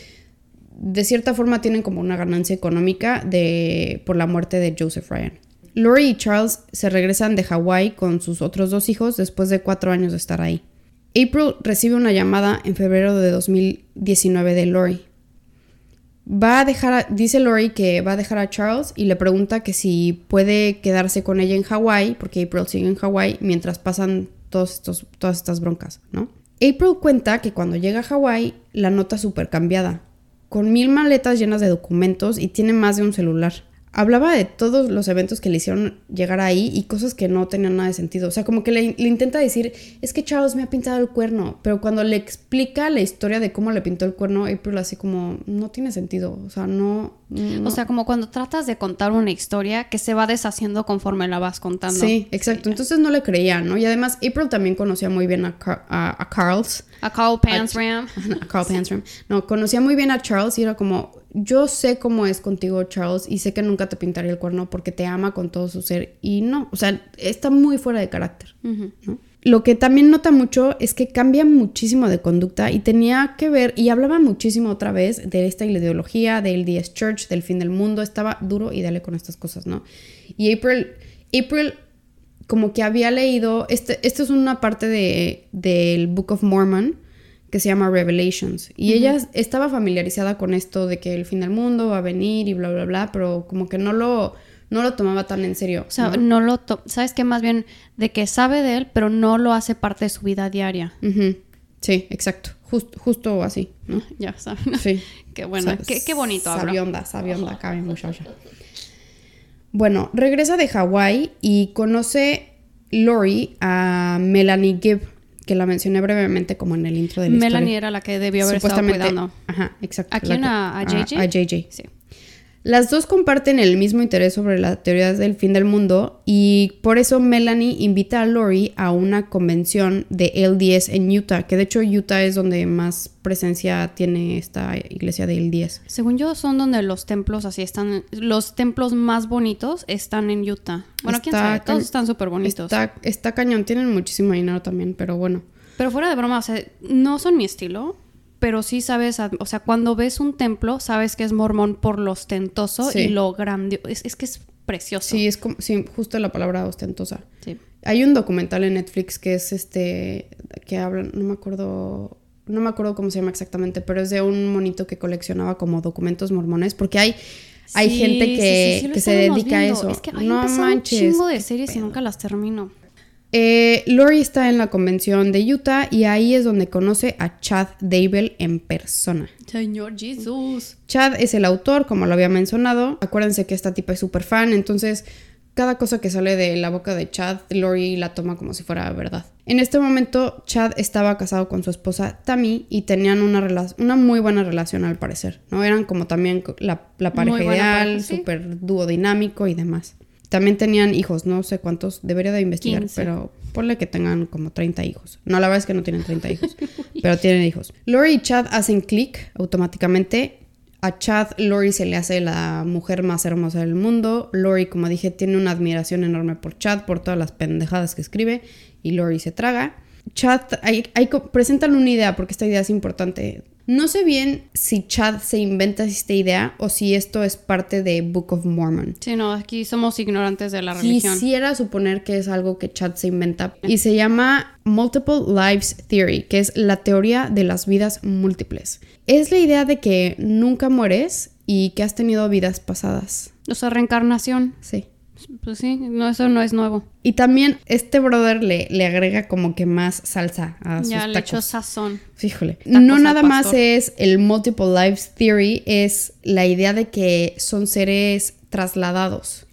de cierta forma tienen como una ganancia económica de, por la muerte de Joseph Ryan. Lori y Charles se regresan de Hawái con sus otros dos hijos después de cuatro años de estar ahí. April recibe una llamada en febrero de 2019 de Lori. Va a dejar, a- dice Lori que va a dejar a Charles y le pregunta que si puede quedarse con ella en Hawái, porque April sigue en Hawái mientras pasan todos estos, todas estas broncas, ¿no? April cuenta que cuando llega a Hawái la nota súper cambiada, con mil maletas llenas de documentos y tiene más de un celular. Hablaba de todos los eventos que le hicieron llegar ahí y cosas que no tenían nada de sentido. O sea, como que le, le intenta decir, es que Charles me ha pintado el cuerno, pero cuando le explica la historia de cómo le pintó el cuerno, April así como, no tiene sentido. O sea, no... no- O sea, como cuando tratas de contar una historia que se va deshaciendo conforme la vas contando. Sí, exacto. Entonces no le creía, ¿no? Y además April también conocía muy bien a, Car- a, a Carls. A Carl Pansram. a Carl <laughs> Panstrom. No, conocía muy bien a Charles y era como, yo sé cómo es contigo Charles y sé que nunca te pintaría el cuerno porque te ama con todo su ser y no, o sea, está muy fuera de carácter. Lo que también nota mucho es que cambia muchísimo de conducta y tenía que ver, y hablaba muchísimo otra vez de esta ideología, del DS Church, del fin del mundo, estaba duro y dale con estas cosas, ¿no? Y April, April como que había leído, este, esto es una parte de, del Book of Mormon que se llama Revelations, y ella estaba familiarizada con esto de que el fin del mundo va a venir y bla, bla, bla, pero como que no lo, no lo tomaba tan en serio. O sea, ¿no? no lo... to- ¿Sabes qué? Más bien de que sabe de él, pero no lo hace parte de su vida diaria. Sí, exacto. Just- justo así, ¿no? <laughs> Ya sabes. Sí. <laughs> Qué bueno. Sa- qué, qué bonito. Sabionda, sabionda, cabe muchacha. Bueno, regresa de Hawái y conoce Lori a Melanie Gibb, que la mencioné brevemente como en el intro de la Melanie historia. era la que debió haber estado cuidando. Ajá, exacto. ¿A quién? que- ¿A- a JJ? A, JJ. Sí. Las dos comparten el mismo interés sobre las teorías del fin del mundo y por eso Melanie invita a Lori a una convención de LDS en Utah, que de hecho Utah es donde más presencia tiene esta iglesia de LDS. Según yo, son donde los templos así están. Los templos más bonitos están en Utah. Bueno, quién Está sabe. Todos están súper bonitos. Está, está cañón, tienen muchísimo dinero también, pero bueno. Pero fuera de broma, o sea, no son mi estilo. Pero sí sabes, o sea, cuando ves un templo, sabes que es mormón por lo ostentoso Sí. y lo grandioso. Es, es que es precioso. Sí, es como, sí, justo la palabra ostentosa. Sí. Hay un documental en Netflix que es este, que hablan, no me acuerdo, no me acuerdo cómo se llama exactamente, pero es de un monito que coleccionaba como documentos mormones, porque hay, hay Sí, gente que, que se dedica viendo. a eso. Es que hay no empezaron manches. un chingo de series y nunca las termino. Eh, Lori está en la convención de Utah y ahí es donde conoce a Chad Dable en persona. Señor Jesús. Chad es el autor, como lo había mencionado. Acuérdense que esta tipa es súper fan, entonces cada cosa que sale de la boca de Chad, Lori la toma como si fuera verdad. En este momento, Chad estaba casado con su esposa Tammy y tenían una, una muy buena relación al parecer, ¿no? Eran como también la, la pareja ideal, pareja, sí. súper dúo dinámico y demás. También tenían hijos, no sé cuántos, debería de investigar, 15. pero ponle que tengan como 30 hijos. No, la verdad es que no tienen 30 hijos, <laughs> pero tienen hijos. Lori y Chad hacen clic automáticamente. A Chad, Lori se le hace la mujer más hermosa del mundo. Lori, como dije, tiene una admiración enorme por Chad, por todas las pendejadas que escribe, y Lori se traga. Chad, hay, hay co- presentan una idea, porque esta idea es importante. No sé bien si Chad se inventa esta idea o si esto es parte de Book of Mormon. Sí, no, aquí somos ignorantes de la religión. Quisiera suponer que es algo que Chad se inventa y se llama Multiple Lives Theory, que es la teoría de las vidas múltiples. Es la idea de que nunca mueres y que has tenido vidas pasadas. O sea, reencarnación. Sí. Pues sí, no, eso no es nuevo. Y también este brother le, le agrega como que más salsa a sus Ya le echó sazón. Híjole. Tacos No nada más es el Multiple Lives Theory, es la idea de que son seres trasladados.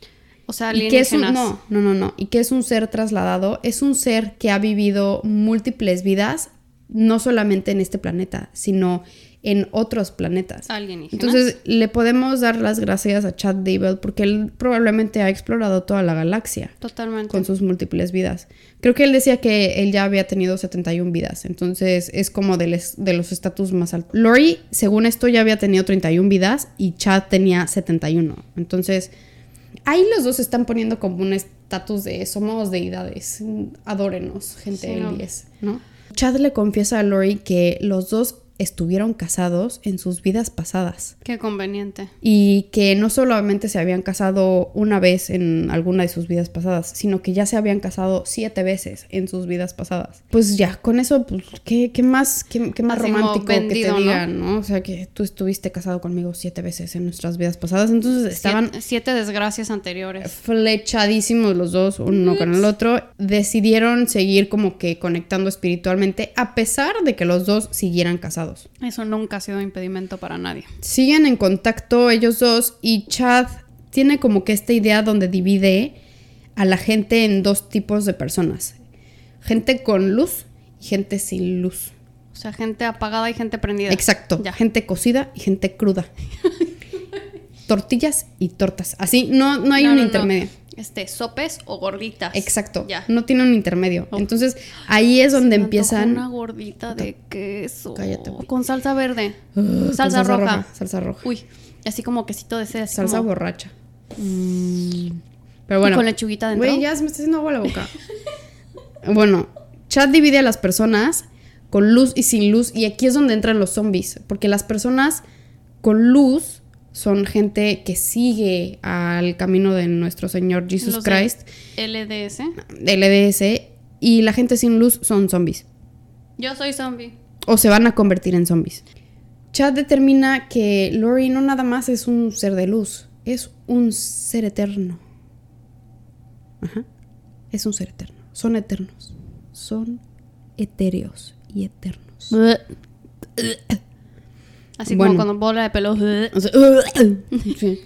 O sea, Y que es un, no, no, no, no. Y que es un ser trasladado, es un ser que ha vivido múltiples vidas, no solamente en este planeta, sino en otros planetas. Alienígenas. Entonces, le podemos dar las gracias a Chad Dable porque él probablemente ha explorado toda la galaxia Totalmente. con sus múltiples vidas. Creo que él decía que él ya había tenido 71 vidas, entonces es como de, les- de los estatus más altos. Lori, según esto, ya había tenido 31 vidas y Chad tenía 71. Entonces, ahí los dos están poniendo como un estatus de somos deidades, adórenos, gente Sí, del no. 10, ¿no? Chad le confiesa a Lori que los dos estuvieron casados en sus vidas pasadas. Qué conveniente. Y que no solamente se habían casado una vez en alguna de sus vidas pasadas, sino que ya se habían casado siete veces en sus vidas pasadas. Pues ya, con eso, pues, ¿qué, qué más, qué, qué más Así romántico vendido, que te ¿no? digan, ¿no? O sea, que tú estuviste casado conmigo siete veces en nuestras vidas pasadas. Entonces estaban Siete, siete desgracias anteriores. flechadísimos los dos, uno con el otro, decidieron seguir como que conectando espiritualmente a pesar de que los dos siguieran casados. Eso nunca ha sido impedimento para nadie. Siguen en contacto ellos dos y Chad tiene como que esta idea donde divide a la gente en dos tipos de personas. Gente con luz y gente sin luz. O sea, gente apagada y gente prendida. Exacto. Ya. Gente cocida y gente cruda. <laughs> Tortillas y tortas. Así, no, no hay No, un no, no. Este, sopes o gorditas. Exacto. Ya. No tiene un intermedio. Oh. Entonces, ahí es donde Se empiezan. Una gordita de queso. Cállate, güey. Con salsa verde. <gasps> Uh, salsa, roja. Salsa roja. Uy, así como quesito de así salsa como- borracha. Pero bueno. con lechuguita dentro. Güey, ya se me está haciendo agua la boca. <laughs> bueno, Chad divide a las personas con luz y sin luz. Y aquí es donde entran los zombies. Porque las personas con luz son gente que sigue al camino de nuestro Señor Jesus Los Christ, LDS. LDS. Y la gente sin luz son zombies. Yo soy zombie. o se van a convertir en zombies. Chad determina que Lori no nada más es un ser de luz, es un ser eterno. Ajá. Es un ser eterno. Son eternos. Son etéreos y eternos. <laughs> Así Bueno. como con bola de pelo. O sea, sí.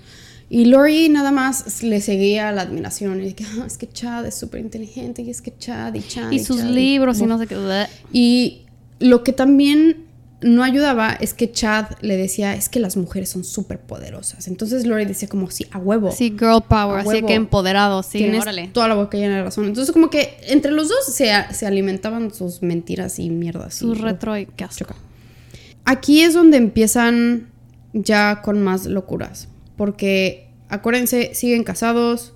Y Lori nada más le seguía la admiración. Y que, "Ah, es que Chad es súper inteligente. Y es que Chad y Chad. Y sus Chad libros y no sé qué. y lo que también no ayudaba es que Chad le decía, es que las mujeres son súper poderosas. Entonces Lori decía como, sí, a huevo. Sí, girl power, así que empoderado, sí, Tienes órale. toda la boca llena de razón. Entonces como que entre los dos se, se alimentaban sus mentiras y mierdas. Su y- retro y qué asco. choca. Aquí es donde empiezan ya con más locuras. Porque, acuérdense, siguen casados,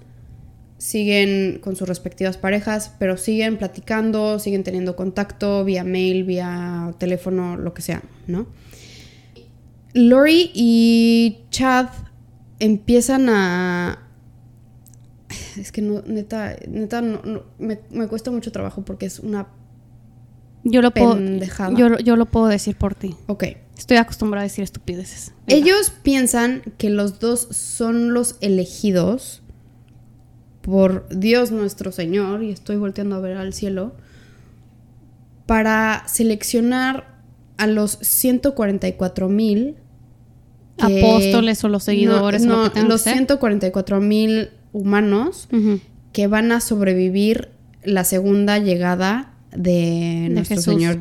siguen con sus respectivas parejas, pero siguen platicando, siguen teniendo contacto vía mail, vía teléfono, lo que sea, ¿no? Lori y Chad empiezan a... Es que no, neta, neta, no, no, me, me cuesta mucho trabajo porque es una... Yo lo puedo, yo, yo lo puedo decir por ti. Ok. Estoy acostumbrada a decir estupideces. Venga. Ellos piensan que los dos son los elegidos por Dios nuestro Señor, y estoy volteando a ver al cielo, para seleccionar a los 144 mil Apóstoles o los seguidores, no, lo no, que los que ser. 144 mil humanos que van a sobrevivir la segunda llegada de, nuestro Jesús. Señor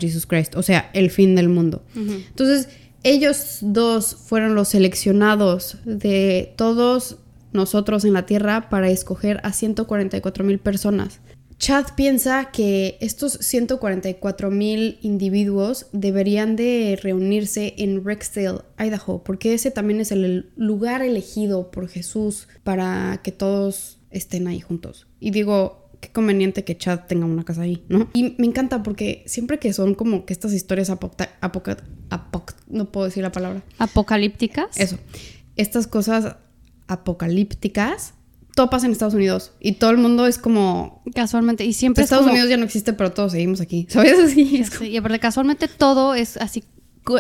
o sea, el fin del mundo. Entonces, ellos dos fueron los seleccionados de todos nosotros en la Tierra para escoger a 144 mil personas. Chad piensa que estos 144 mil individuos deberían de reunirse en Rexdale, Idaho, porque ese también es el lugar elegido por Jesús para que todos estén ahí juntos. Y digo, qué conveniente que Chad tenga una casa ahí, ¿no? Y me encanta porque siempre que son como que estas historias apoca- apoc- no puedo decir la palabra. Apocalípticas. Eso. Estas cosas apocalípticas, todo pasa en Estados Unidos y todo el mundo es como Casualmente. Y siempre es Estados como- Unidos ya no existe, pero todos seguimos aquí. ¿Sabes? <laughs> Así es Sí, y aparte, casualmente todo es así,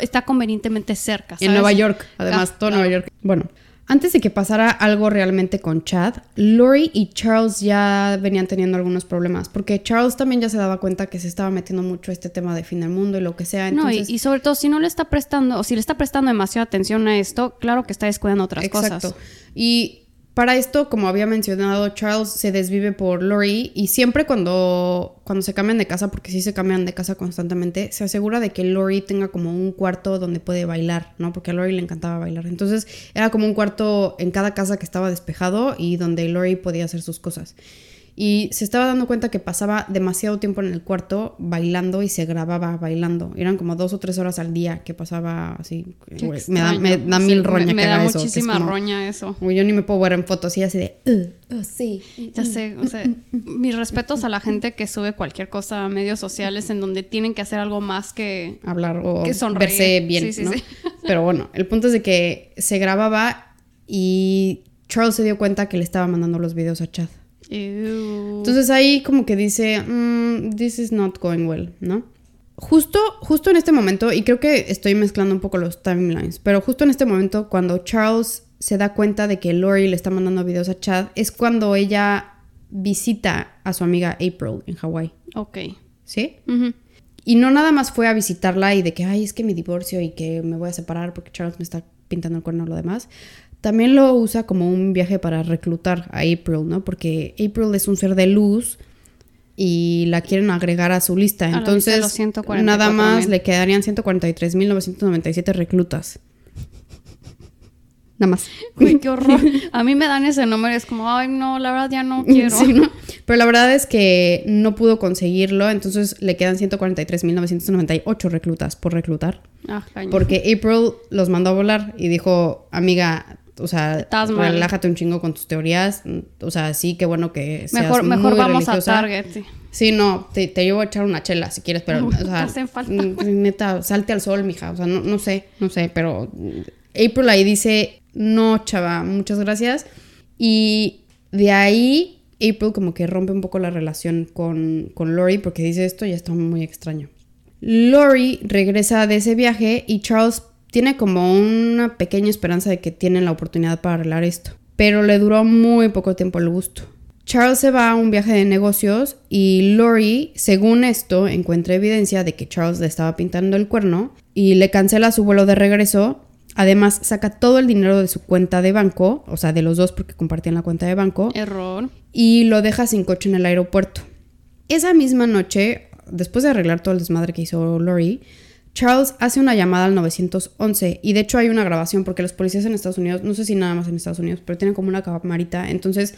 está convenientemente cerca. En. Nueva York, además, Ah, todo claro. Nueva York. Bueno, antes de que pasara algo realmente con Chad, Lori y Charles ya venían teniendo algunos problemas, porque Charles también ya se daba cuenta que se estaba metiendo mucho este tema de fin del mundo y lo que sea. No, y- sobre todo si no le está prestando, o si le está prestando demasiada atención a esto, claro que está descuidando otras Exacto. cosas. Y para esto, como había mencionado, Charles se desvive por Lori y siempre cuando, cuando se cambian de casa, porque sí se cambian de casa constantemente, se asegura de que Lori tenga como un cuarto donde puede bailar, ¿no? Porque a Lori le encantaba bailar. Entonces era como un cuarto en cada casa que estaba despejado y donde Lori podía hacer sus cosas. Y se estaba dando cuenta que pasaba demasiado tiempo en el cuarto bailando y se grababa bailando. Eran como dos o tres horas al día que pasaba así. Güey, me, da, me da Sí, mil roña me, que me da eso, es muchísima como- roña eso. Güey, yo ni me puedo ver en fotos así, así de... "Uh, uh, sí. Ya sé, o sea, mis respetos a la gente que sube cualquier cosa a medios sociales en donde tienen que hacer algo más que... hablar o Que sonreír. verse bien, Sí, sí, ¿no? sí. Pero bueno, el punto es de que se grababa y Charles se dio cuenta que le estaba mandando los videos a Chad. Ew. Entonces ahí como que dice, "Mm, this is not going well, ¿no? Justo, justo en este momento, y creo que estoy mezclando un poco los timelines, pero justo en este momento cuando Charles se da cuenta de que Lori le está mandando videos a Chad, es cuando ella visita a su amiga April en Hawái, Ok. ¿sí? Y no nada más fue a visitarla y de que, ay, es que mi divorcio y que me voy a separar porque Charles me está pintando el cuerno o lo demás. También lo usa como un viaje para reclutar a April, ¿no? Porque April es un ser de luz y la quieren agregar a su lista. A Entonces, los 144,000. nada más le quedarían 143.997 reclutas. Nada más. Qué horror. A mí me dan ese número es como, ay, no, la verdad ya no <laughs> quiero. Sí, ¿no? Pero la verdad es que no pudo conseguirlo, entonces le quedan 143.998 reclutas por reclutar. Ah. Porque April los mandó a volar y dijo, amiga, o sea, Estás mal. relájate un chingo con tus teorías. O sea, sí, qué bueno que seas Mejor, mejor muy vamos religiosa. a Target. sí. Sí, no, te, te llevo a echar una chela si quieres, pero, <laughs> o sea, hacen falta, mm, neta, salte al sol, mija. O sea, no, no sé, no sé, pero April ahí dice, no, chava, muchas gracias. Y de ahí, April como que rompe un poco la relación con, con Lori porque dice esto ya está muy extraño. Lori regresa de ese viaje y Charles tiene como una pequeña esperanza de que tienen la oportunidad para arreglar esto. Pero le duró muy poco tiempo el gusto. Charles se va a un viaje de negocios y Lori, según esto, encuentra evidencia de que Charles le estaba pintando el cuerno y le cancela su vuelo de regreso. Además, saca todo el dinero de su cuenta de banco, o sea, de los dos porque compartían la cuenta de banco, Error. y lo deja sin coche en el aeropuerto. Esa misma noche, después de arreglar todo el desmadre que hizo Lori, Charles hace una llamada al 911 y de hecho hay una grabación porque los policías en Estados Unidos, no sé si nada más en Estados Unidos, pero tienen como una camarita, entonces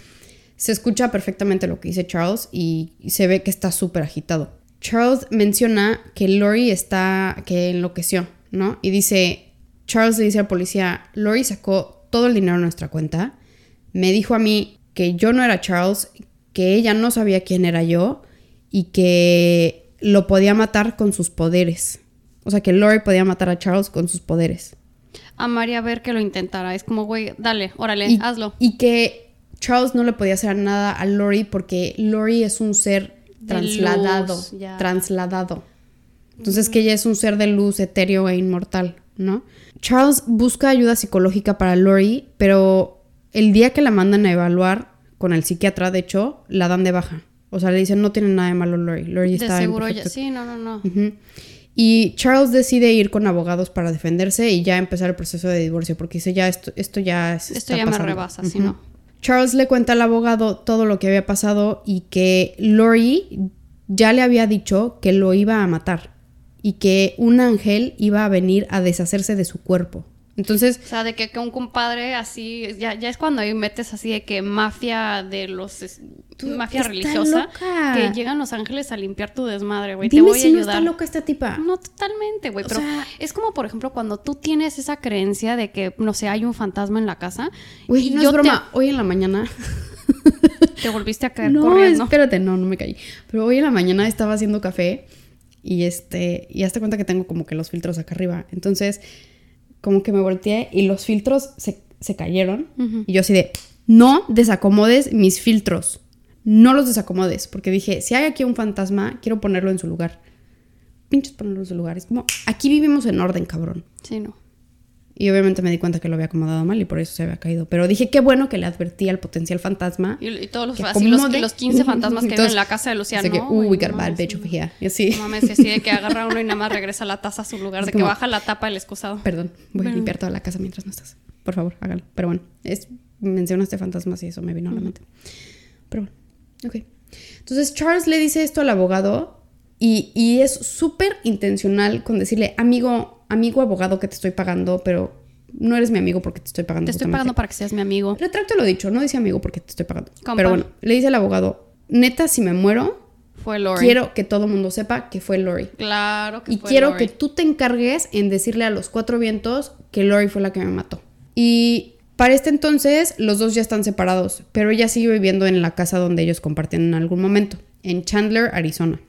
se escucha perfectamente lo que dice Charles y se ve que está súper agitado. Charles menciona que Lori está, que enloqueció, ¿no? Y dice, Charles le dice al policía, Lori sacó todo el dinero de nuestra cuenta, me dijo a mí que yo no era Charles, que ella no sabía quién era yo y que lo podía matar con sus poderes. O sea, que Lori podía matar a Charles con sus poderes. Amaría ver que lo intentara. Es como, güey, dale, órale, Y, hazlo. y que Charles no le podía hacer nada a Lori porque Lori es un ser De trasladado. luz. Trasladado. Entonces que ella es un ser de luz etéreo e inmortal, ¿no? Charles busca ayuda psicológica para Lori, pero el día que la mandan a evaluar con el psiquiatra, de hecho, la dan de baja. O sea, le dicen, no tiene nada de malo Lori. Lori De está en seguro ya. Sí, no, no, no. Y Charles decide ir con abogados para defenderse y ya empezar el proceso de divorcio, porque dice ya esto, esto ya se Esto está ya me pasando". rebasa, si no. Charles le cuenta al abogado todo lo que había pasado y que Lori ya le había dicho que lo iba a matar y que un ángel iba a venir a deshacerse de su cuerpo. Entonces, O sea, de que, que un compadre así, ya, ya es cuando ahí metes así de que mafia de los, es- mafia religiosa, loca. que llegan los ángeles a limpiar tu desmadre, güey, te voy si a no ayudar. está loca esta tipa. No, totalmente, güey. O Pero sea- es como, por ejemplo, cuando tú tienes esa creencia de que, no sé, hay un fantasma en la casa. Güey, no yo es te- broma. Hoy en la mañana <laughs> Te, volviste a <laughs> caer No, corriendo. espérate, no, no me caí. Pero hoy en la mañana estaba haciendo café y este, y hazte cuenta que tengo como que los filtros acá arriba. Entonces, como que me volteé y los filtros se, se cayeron. Y yo así de, no desacomodes mis filtros. No los desacomodes. Porque dije, si hay aquí un fantasma, quiero ponerlo en su lugar. Pinches ponerlo en su lugar. Es como, aquí vivimos en orden, cabrón. Sí, no. Y obviamente me di cuenta que lo había acomodado mal y por eso se había caído. Pero dije, qué bueno que le advertí al potencial fantasma. Y, y todos los, que así, los, los 15 <laughs> fantasmas que viven en la casa de Luciano. Así que, güey, we got a bad bitch over here. Y así. No mames, así de que agarra uno y nada más <laughs> regresa la taza a su lugar, Es de que como- baja la tapa del excusado. Perdón, voy a Bueno. limpiar toda la casa mientras no estás. Por favor, hágalo. Pero bueno, es, mencionaste fantasmas y eso me vino a la mente. Pero bueno, ok. Entonces Charles le dice esto al abogado y, y es súper intencional con decirle, amigo, amigo abogado que te estoy pagando, pero no eres mi amigo porque te estoy pagando. Te estoy justamente". pagando para que seas mi amigo. Retracto lo dicho, no dice amigo porque te estoy pagando. Compa. Pero bueno, le dice al abogado, neta, si me muero, Fue Lori. quiero que todo el mundo sepa que fue Lori. Claro que Y fue quiero Lori. que tú te encargues en decirle a los cuatro vientos que Lori fue la que me mató. Y para este entonces, los dos ya están separados, pero ella sigue viviendo en la casa donde ellos compartían en algún momento, en Chandler, Arizona.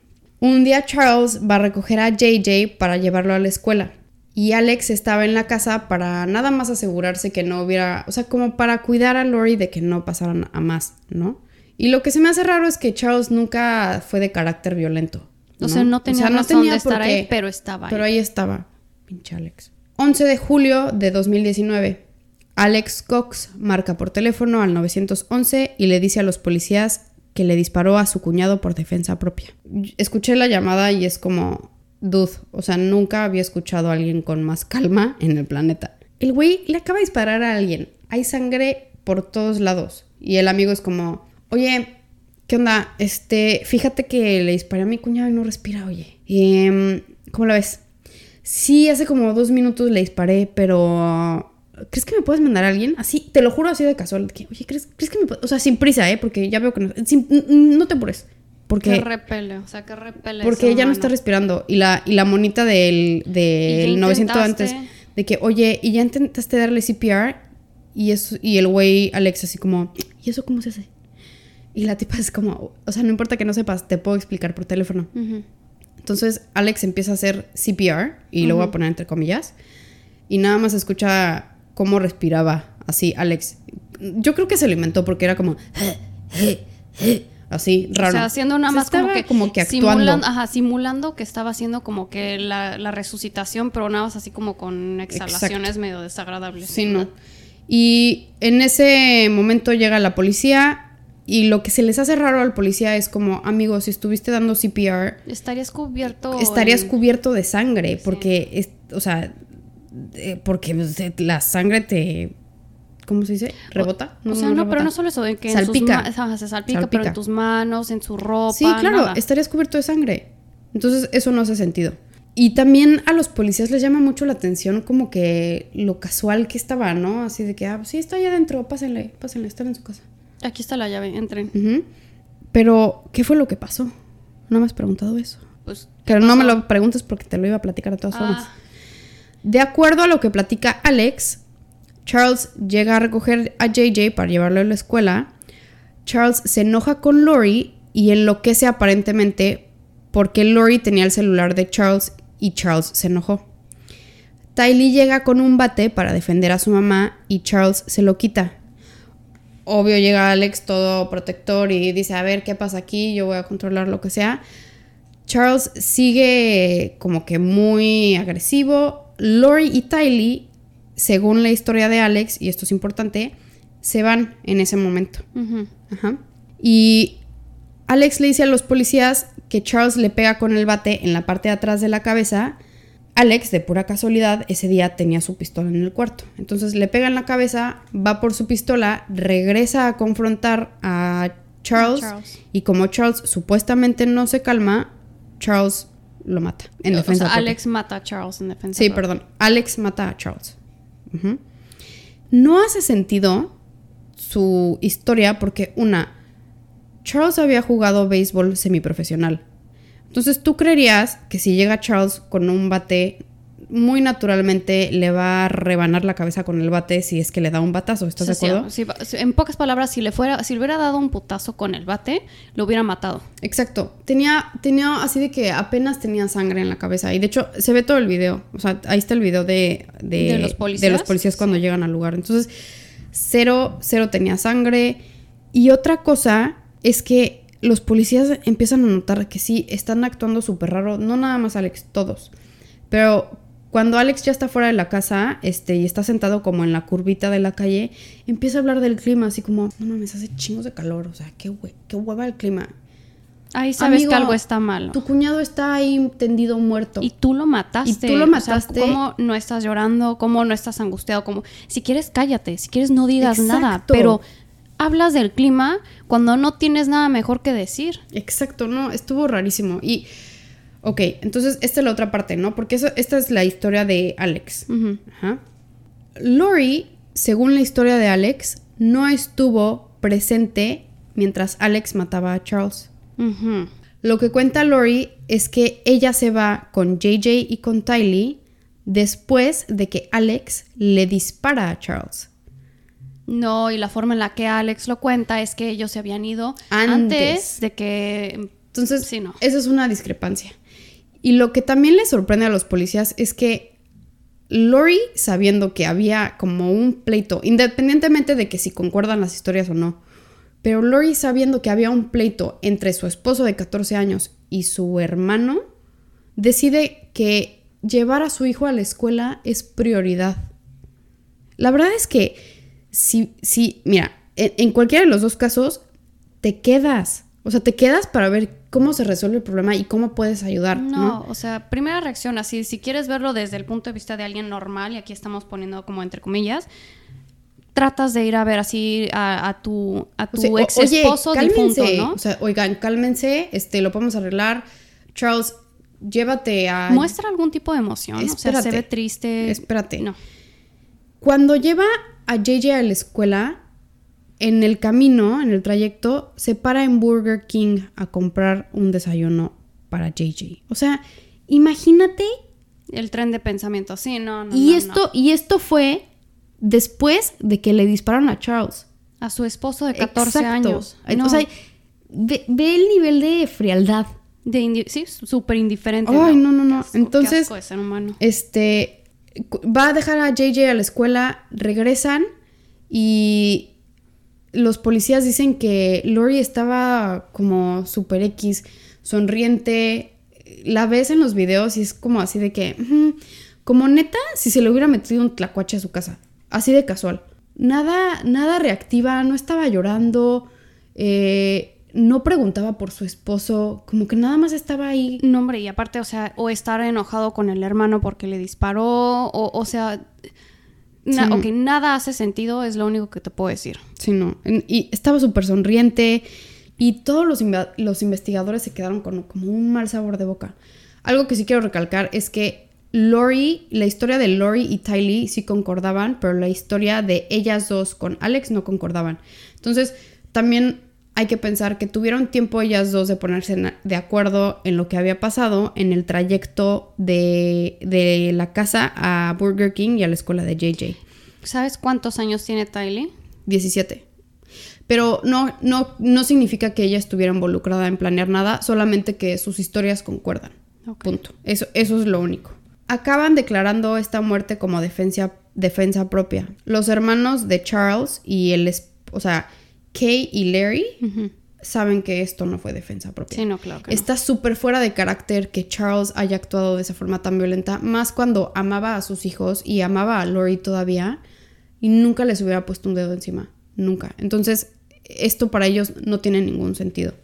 Un día Charles va a recoger a JJ para llevarlo a la escuela. Y Alex estaba en la casa para nada más asegurarse que no hubiera, o sea, como para cuidar a Lori de que no pasaran a más, ¿no? Y lo que se me hace raro es que Charles nunca fue de carácter violento. O sea, no tenía razón de estar ahí, pero estaba ahí. Pero ahí estaba, pinche Alex. 11 de julio de 2019. Alex Cox marca por teléfono al 911 y le dice a los policías que le disparó a su cuñado por defensa propia. Escuché la llamada y es como, dude, o sea, nunca había escuchado a alguien con más calma en el planeta. El güey le acaba de disparar a alguien. Hay sangre por todos lados. Y el amigo es como, oye, ¿qué onda? Este, fíjate que le disparé a mi cuñado y no respira, oye. Em, ¿Cómo la ves? Sí, hace como dos minutos le disparé, pero... ¿Crees que me puedes mandar a alguien? Así, te lo juro así de casual. que, Oye, ¿crees, ¿crees que me puedes...? O sea, sin prisa, ¿eh? Porque ya veo que no... no te apures. Que Porque, repele, o sea, que repele. porque ella no humano. está respirando. Y la, y la monita del, ¿Y del ya 900 antes, de que, oye, ¿y ya intentaste darle CPR? Y, eso, y el güey, Alex, así como, ¿y eso cómo se hace? Y la tipa es como, o sea, no importa que no sepas, te puedo explicar por teléfono. Ujú. Entonces Alex empieza a hacer CPR y lo voy a poner entre comillas y nada más escucha cómo respiraba así Alex. Yo creo que se lo inventó porque era como así raro. O sea, haciendo nada más como que, como que actuando. Simulando, ajá, simulando que estaba haciendo como que la, la resucitación, pero nada más así como con exhalaciones medio desagradables. Sí, no. Y en ese momento llega la policía y lo que se les hace raro al policía es como, amigo, si estuviste dando CPR, Estarías cubierto. estarías en- cubierto de sangre porque, es, o sea, porque pues, la sangre te, ¿cómo se dice? ¿Rebota? O sea, no, pero no solo eso, de que en sus Salpica. ma- ajá, se salpica, Salpica. pero en tus manos, en su ropa. Sí, claro, nada. estarías cubierto de sangre. Entonces, eso no hace sentido. Y también a los policías les llama mucho la atención como que lo casual que estaba, ¿no? Así de que, ah, sí, está allá adentro, pásenle, pásenle, están en su casa. Aquí está la llave, entren. Pero, ¿qué fue lo que pasó? No me has preguntado eso. Pues, Pero no me lo preguntes porque te lo iba a platicar de todas formas. ah, De acuerdo a lo que platica Alex, Charles llega a recoger a JJ para llevarlo a la escuela. Charles se enoja con Lori y enloquece aparentemente porque Lori tenía el celular de Charles y Charles se enojó. Tylee llega con un bate para defender a su mamá y Charles se lo quita. Obvio llega Alex todo protector y dice, a ver, ¿qué pasa aquí? Yo voy a controlar lo que sea. Charles sigue como que muy agresivo. Lori y Tylee, según la historia de Alex, y esto es importante, se van en ese momento. Ajá. Y Alex le dice a los policías que Charles le pega con el bate en la parte de atrás de la cabeza. Alex, de pura casualidad, ese día tenía su pistola en el cuarto. Entonces le pega en la cabeza, va por su pistola, regresa a confrontar a Charles, A Charles. y como Charles supuestamente no se calma, Charles lo mata en O defensa sea, propia. Alex mata a Charles en defensa. Sí, propia. perdón. Alex mata a Charles. No hace sentido su historia porque, una, Charles había jugado béisbol semiprofesional. Entonces tú creerías que si llega Charles con un bate, muy naturalmente le va a rebanar la cabeza con el bate si es que le da un batazo. ¿Estás de acuerdo? sí, sí, en pocas palabras, si le fuera, si le hubiera dado un putazo con el bate, lo hubiera matado. Exacto. Tenía, tenía así de que apenas tenía sangre en la cabeza. Y de hecho, se ve todo el video. O sea, ahí está el video de, de, ¿De los policías? de los policías cuando llegan al lugar. Entonces, cero, cero tenía sangre. Y otra cosa es que los policías empiezan a notar que sí, están actuando súper raro. No nada más Alex, todos. Pero cuando Alex ya está fuera de la casa este, y está sentado como en la curvita de la calle, empieza a hablar del clima, así como, no mames, hace chingos de calor. O sea, qué, hue- qué hueva el clima. Ahí sabes Amigo, que algo está malo. Tu cuñado está ahí tendido muerto. Y tú lo mataste. Y tú lo O sea, mataste. ¿Cómo no estás llorando? ¿Cómo no estás angustiado? ¿Cómo... Si quieres, cállate. Si quieres, no digas nada. Pero hablas del clima cuando no tienes nada mejor que decir. Exacto, no, estuvo rarísimo. Y, ok, entonces esta es la otra parte, ¿no? Porque eso, esta es la historia de Alex. Ajá. Lori, según la historia de Alex, no estuvo presente mientras Alex mataba a Charles. Lo que cuenta Lori es que ella se va con JJ y con Tylee después de que Alex le dispara a Charles. No, y la forma en la que Alex lo cuenta es que ellos se habían ido antes, de que... Entonces, sí, no. eso es una discrepancia. Y lo que también le sorprende a los policías es que Lori, sabiendo que había como un pleito, independientemente de que si concuerdan las historias o no, pero Lori sabiendo que había un pleito entre su esposo de 14 años y su hermano, decide que llevar a su hijo a la escuela es prioridad. La verdad es que si, si mira, en, cualquiera de los dos casos, te quedas. O sea, te quedas para ver cómo se resuelve el problema y cómo puedes ayudar. No, o sea, primera reacción, así, si quieres verlo desde el punto de vista de alguien normal, y aquí estamos poniendo como entre comillas, tratas de ir a ver así a, tu, a tu ex esposo difunto, ¿no? O sea, oigan, cálmense, este, lo podemos arreglar. Charles, llévate a. Muestra algún tipo de emoción. o sea, se ve triste. Espérate. No. Cuando lleva a JJ a la escuela, en el camino, en el trayecto, se para en Burger King a comprar un desayuno para JJ. O sea, imagínate. El tren de pensamiento, sí, no, no. Y, esto, y esto fue después de que le dispararon a Charles. A su esposo de 14 años. O sea, ve, el nivel de frialdad. De sí, súper indiferente. Ay, no, no, no. Entonces, este, va a dejar a JJ a la escuela, regresan y los policías dicen que Lori estaba como super X, sonriente. La ves en los videos y es como así de que, como neta, si se le hubiera metido un tlacuache a su casa, así de casual. Nada, nada reactiva, no estaba llorando, eh, no preguntaba por su esposo, como que nada más estaba ahí. No, hombre, y aparte, o sea, o estar enojado con el hermano porque le disparó, o, o sea, ok, nada hace sentido, es lo único que te puedo decir. Sí, no. Y estaba súper sonriente y todos los, los, investigadores se quedaron con como un mal sabor de boca. Algo que sí quiero recalcar es que Lori, la historia de Lori y Tylee sí concordaban, pero la historia de ellas dos con Alex no concordaban. Entonces, también hay que pensar que tuvieron tiempo ellas dos de ponerse de acuerdo en lo que había pasado en el trayecto de, la casa a Burger King y a la escuela de JJ. ¿Sabes cuántos años tiene Tylee? 17. Pero no, no, no significa que ella estuviera involucrada en planear nada, solamente que sus historias concuerdan. Punto. Eso, eso es lo único. Acaban declarando esta muerte como defensa, defensa propia. Los hermanos de Charles y el... O sea, Kay y Larry saben que esto no fue defensa propia. Sí, no, claro Está súper fuera de carácter que Charles haya actuado de esa forma tan violenta, más cuando amaba a sus hijos y amaba a Lori todavía y nunca les hubiera puesto un dedo encima. Nunca. Entonces, esto para ellos no tiene ningún sentido.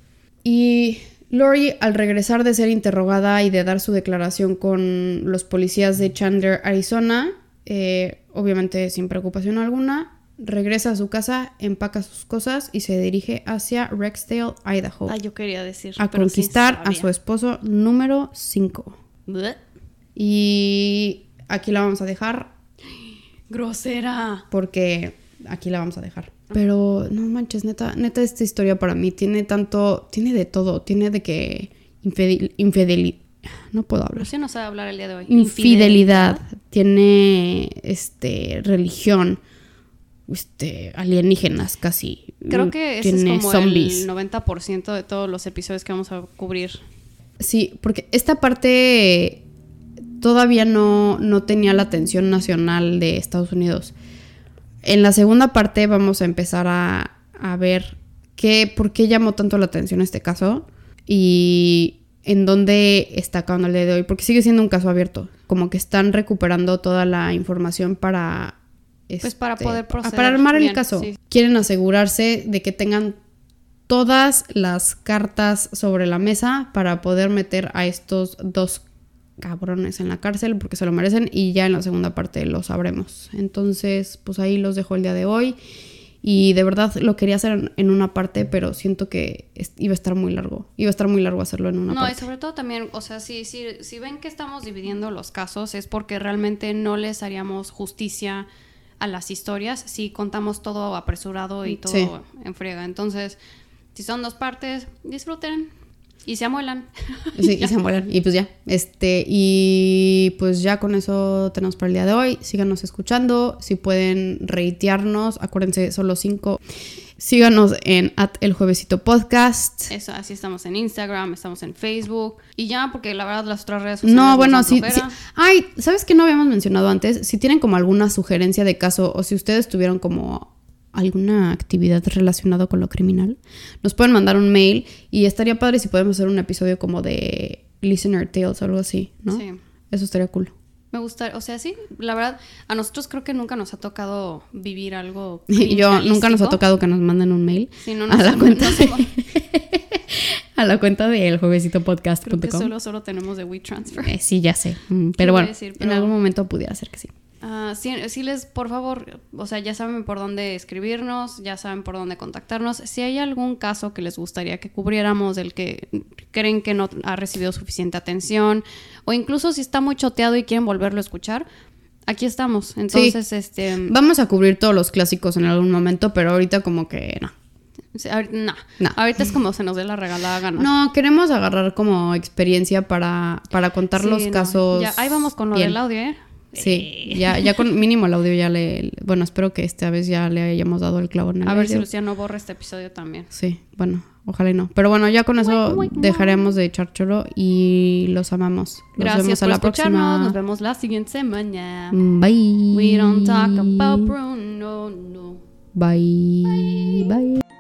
Y Lori, al regresar de ser interrogada y de dar su declaración con los policías de Chandler, Arizona, eh, obviamente sin preocupación alguna, regresa a su casa, empaca sus cosas y se dirige hacia Rexdale, Idaho. Ah, yo quería decir. A conquistar a su esposo número 5. Y aquí la vamos a dejar. Grosera. Porque aquí la vamos a dejar. Pero no manches, neta, neta esta historia para mí tiene tanto, tiene de todo, tiene de que infidelidad, no puedo hablar. No sabe hablar el día de hoy. Infidelidad, tiene este religión, este, alienígenas casi. Creo que ese es como zombies. el 90% de todos los episodios que vamos a cubrir. Sí, porque esta parte todavía no, no tenía la atención nacional de Estados Unidos. En la segunda parte vamos a empezar a, a ver qué, por qué llamó tanto la atención este caso y en dónde está acabando el día de hoy, porque sigue siendo un caso abierto, como que están recuperando toda la información para pues para este, poder proceder. Para armar el caso. Quieren asegurarse de que tengan todas las cartas sobre la mesa para poder meter a estos dos cabrones en la cárcel porque se lo merecen y ya en la segunda parte lo sabremos. Entonces, pues ahí los dejo el día de hoy y de verdad lo quería hacer en una parte, pero siento que iba a estar muy largo. Iba a estar muy largo hacerlo en una parte. No, y sobre todo también, o sea, si, si, si ven que estamos dividiendo los casos es porque realmente no les haríamos justicia a las historias si contamos todo apresurado y todo en friega. Entonces, Si son dos partes, disfruten y se amuelan. Sí, y <laughs> se mueran. Y pues ya. Este, y pues ya con eso tenemos para el día de hoy. Síganos escuchando. Si pueden reitearnos, acuérdense, solo cinco. Síganos en at el juevesito podcast. Eso, así estamos en Instagram, estamos en Facebook. Y ya, porque la verdad las otras redes sociales. No, bueno, sí. Ay, ¿sabes qué no habíamos mencionado antes? Si tienen como alguna sugerencia de caso o si ustedes tuvieron como alguna actividad relacionada con lo criminal, nos pueden mandar un mail y estaría padre si podemos hacer un episodio como de Listener Tales o algo así, ¿no? Sí. Eso estaría cool. Me gusta, o sea, sí, la verdad, a nosotros creo que nunca nos ha tocado vivir algo. <laughs> Yo nunca nos ha tocado que nos manden un mail Sí, no, a no la cuenta no de, <laughs> a la cuenta de eljuevesitopodcast.com. solo, solo tenemos de WeTransfer. Eh, sí, ya sé. Mm, Pero bueno, decir? en algún momento pudiera ser que sí. Ah, sí, sí les, por favor, o sea, ya saben por dónde escribirnos, ya saben por dónde contactarnos. Si hay algún caso que les gustaría que cubriéramos, del que creen que no ha recibido suficiente atención, o incluso si está muy choteado y quieren volverlo a escuchar, aquí estamos. Entonces, este, Vamos a cubrir todos los clásicos en algún momento, pero ahorita como que no. ahorita- no, No. ahorita es como se nos dé la regalada gana. No, queremos agarrar como experiencia para, para contar Sí, los no. casos. Ya, ahí vamos con lo bien. del audio, ¿eh? Sí, ya, ya con mínimo el audio ya le... Bueno, espero que esta vez ya le hayamos dado el clavo en el A ver si audio. Luciano borra este episodio también. Sí, bueno, ojalá y no. Pero bueno, ya con eso dejaremos de echar choro y los amamos. Nos Gracias vemos a por la escucharnos. próxima. Nos vemos la siguiente semana. Bye. We don't talk about Bruno, no. Bye. Bye.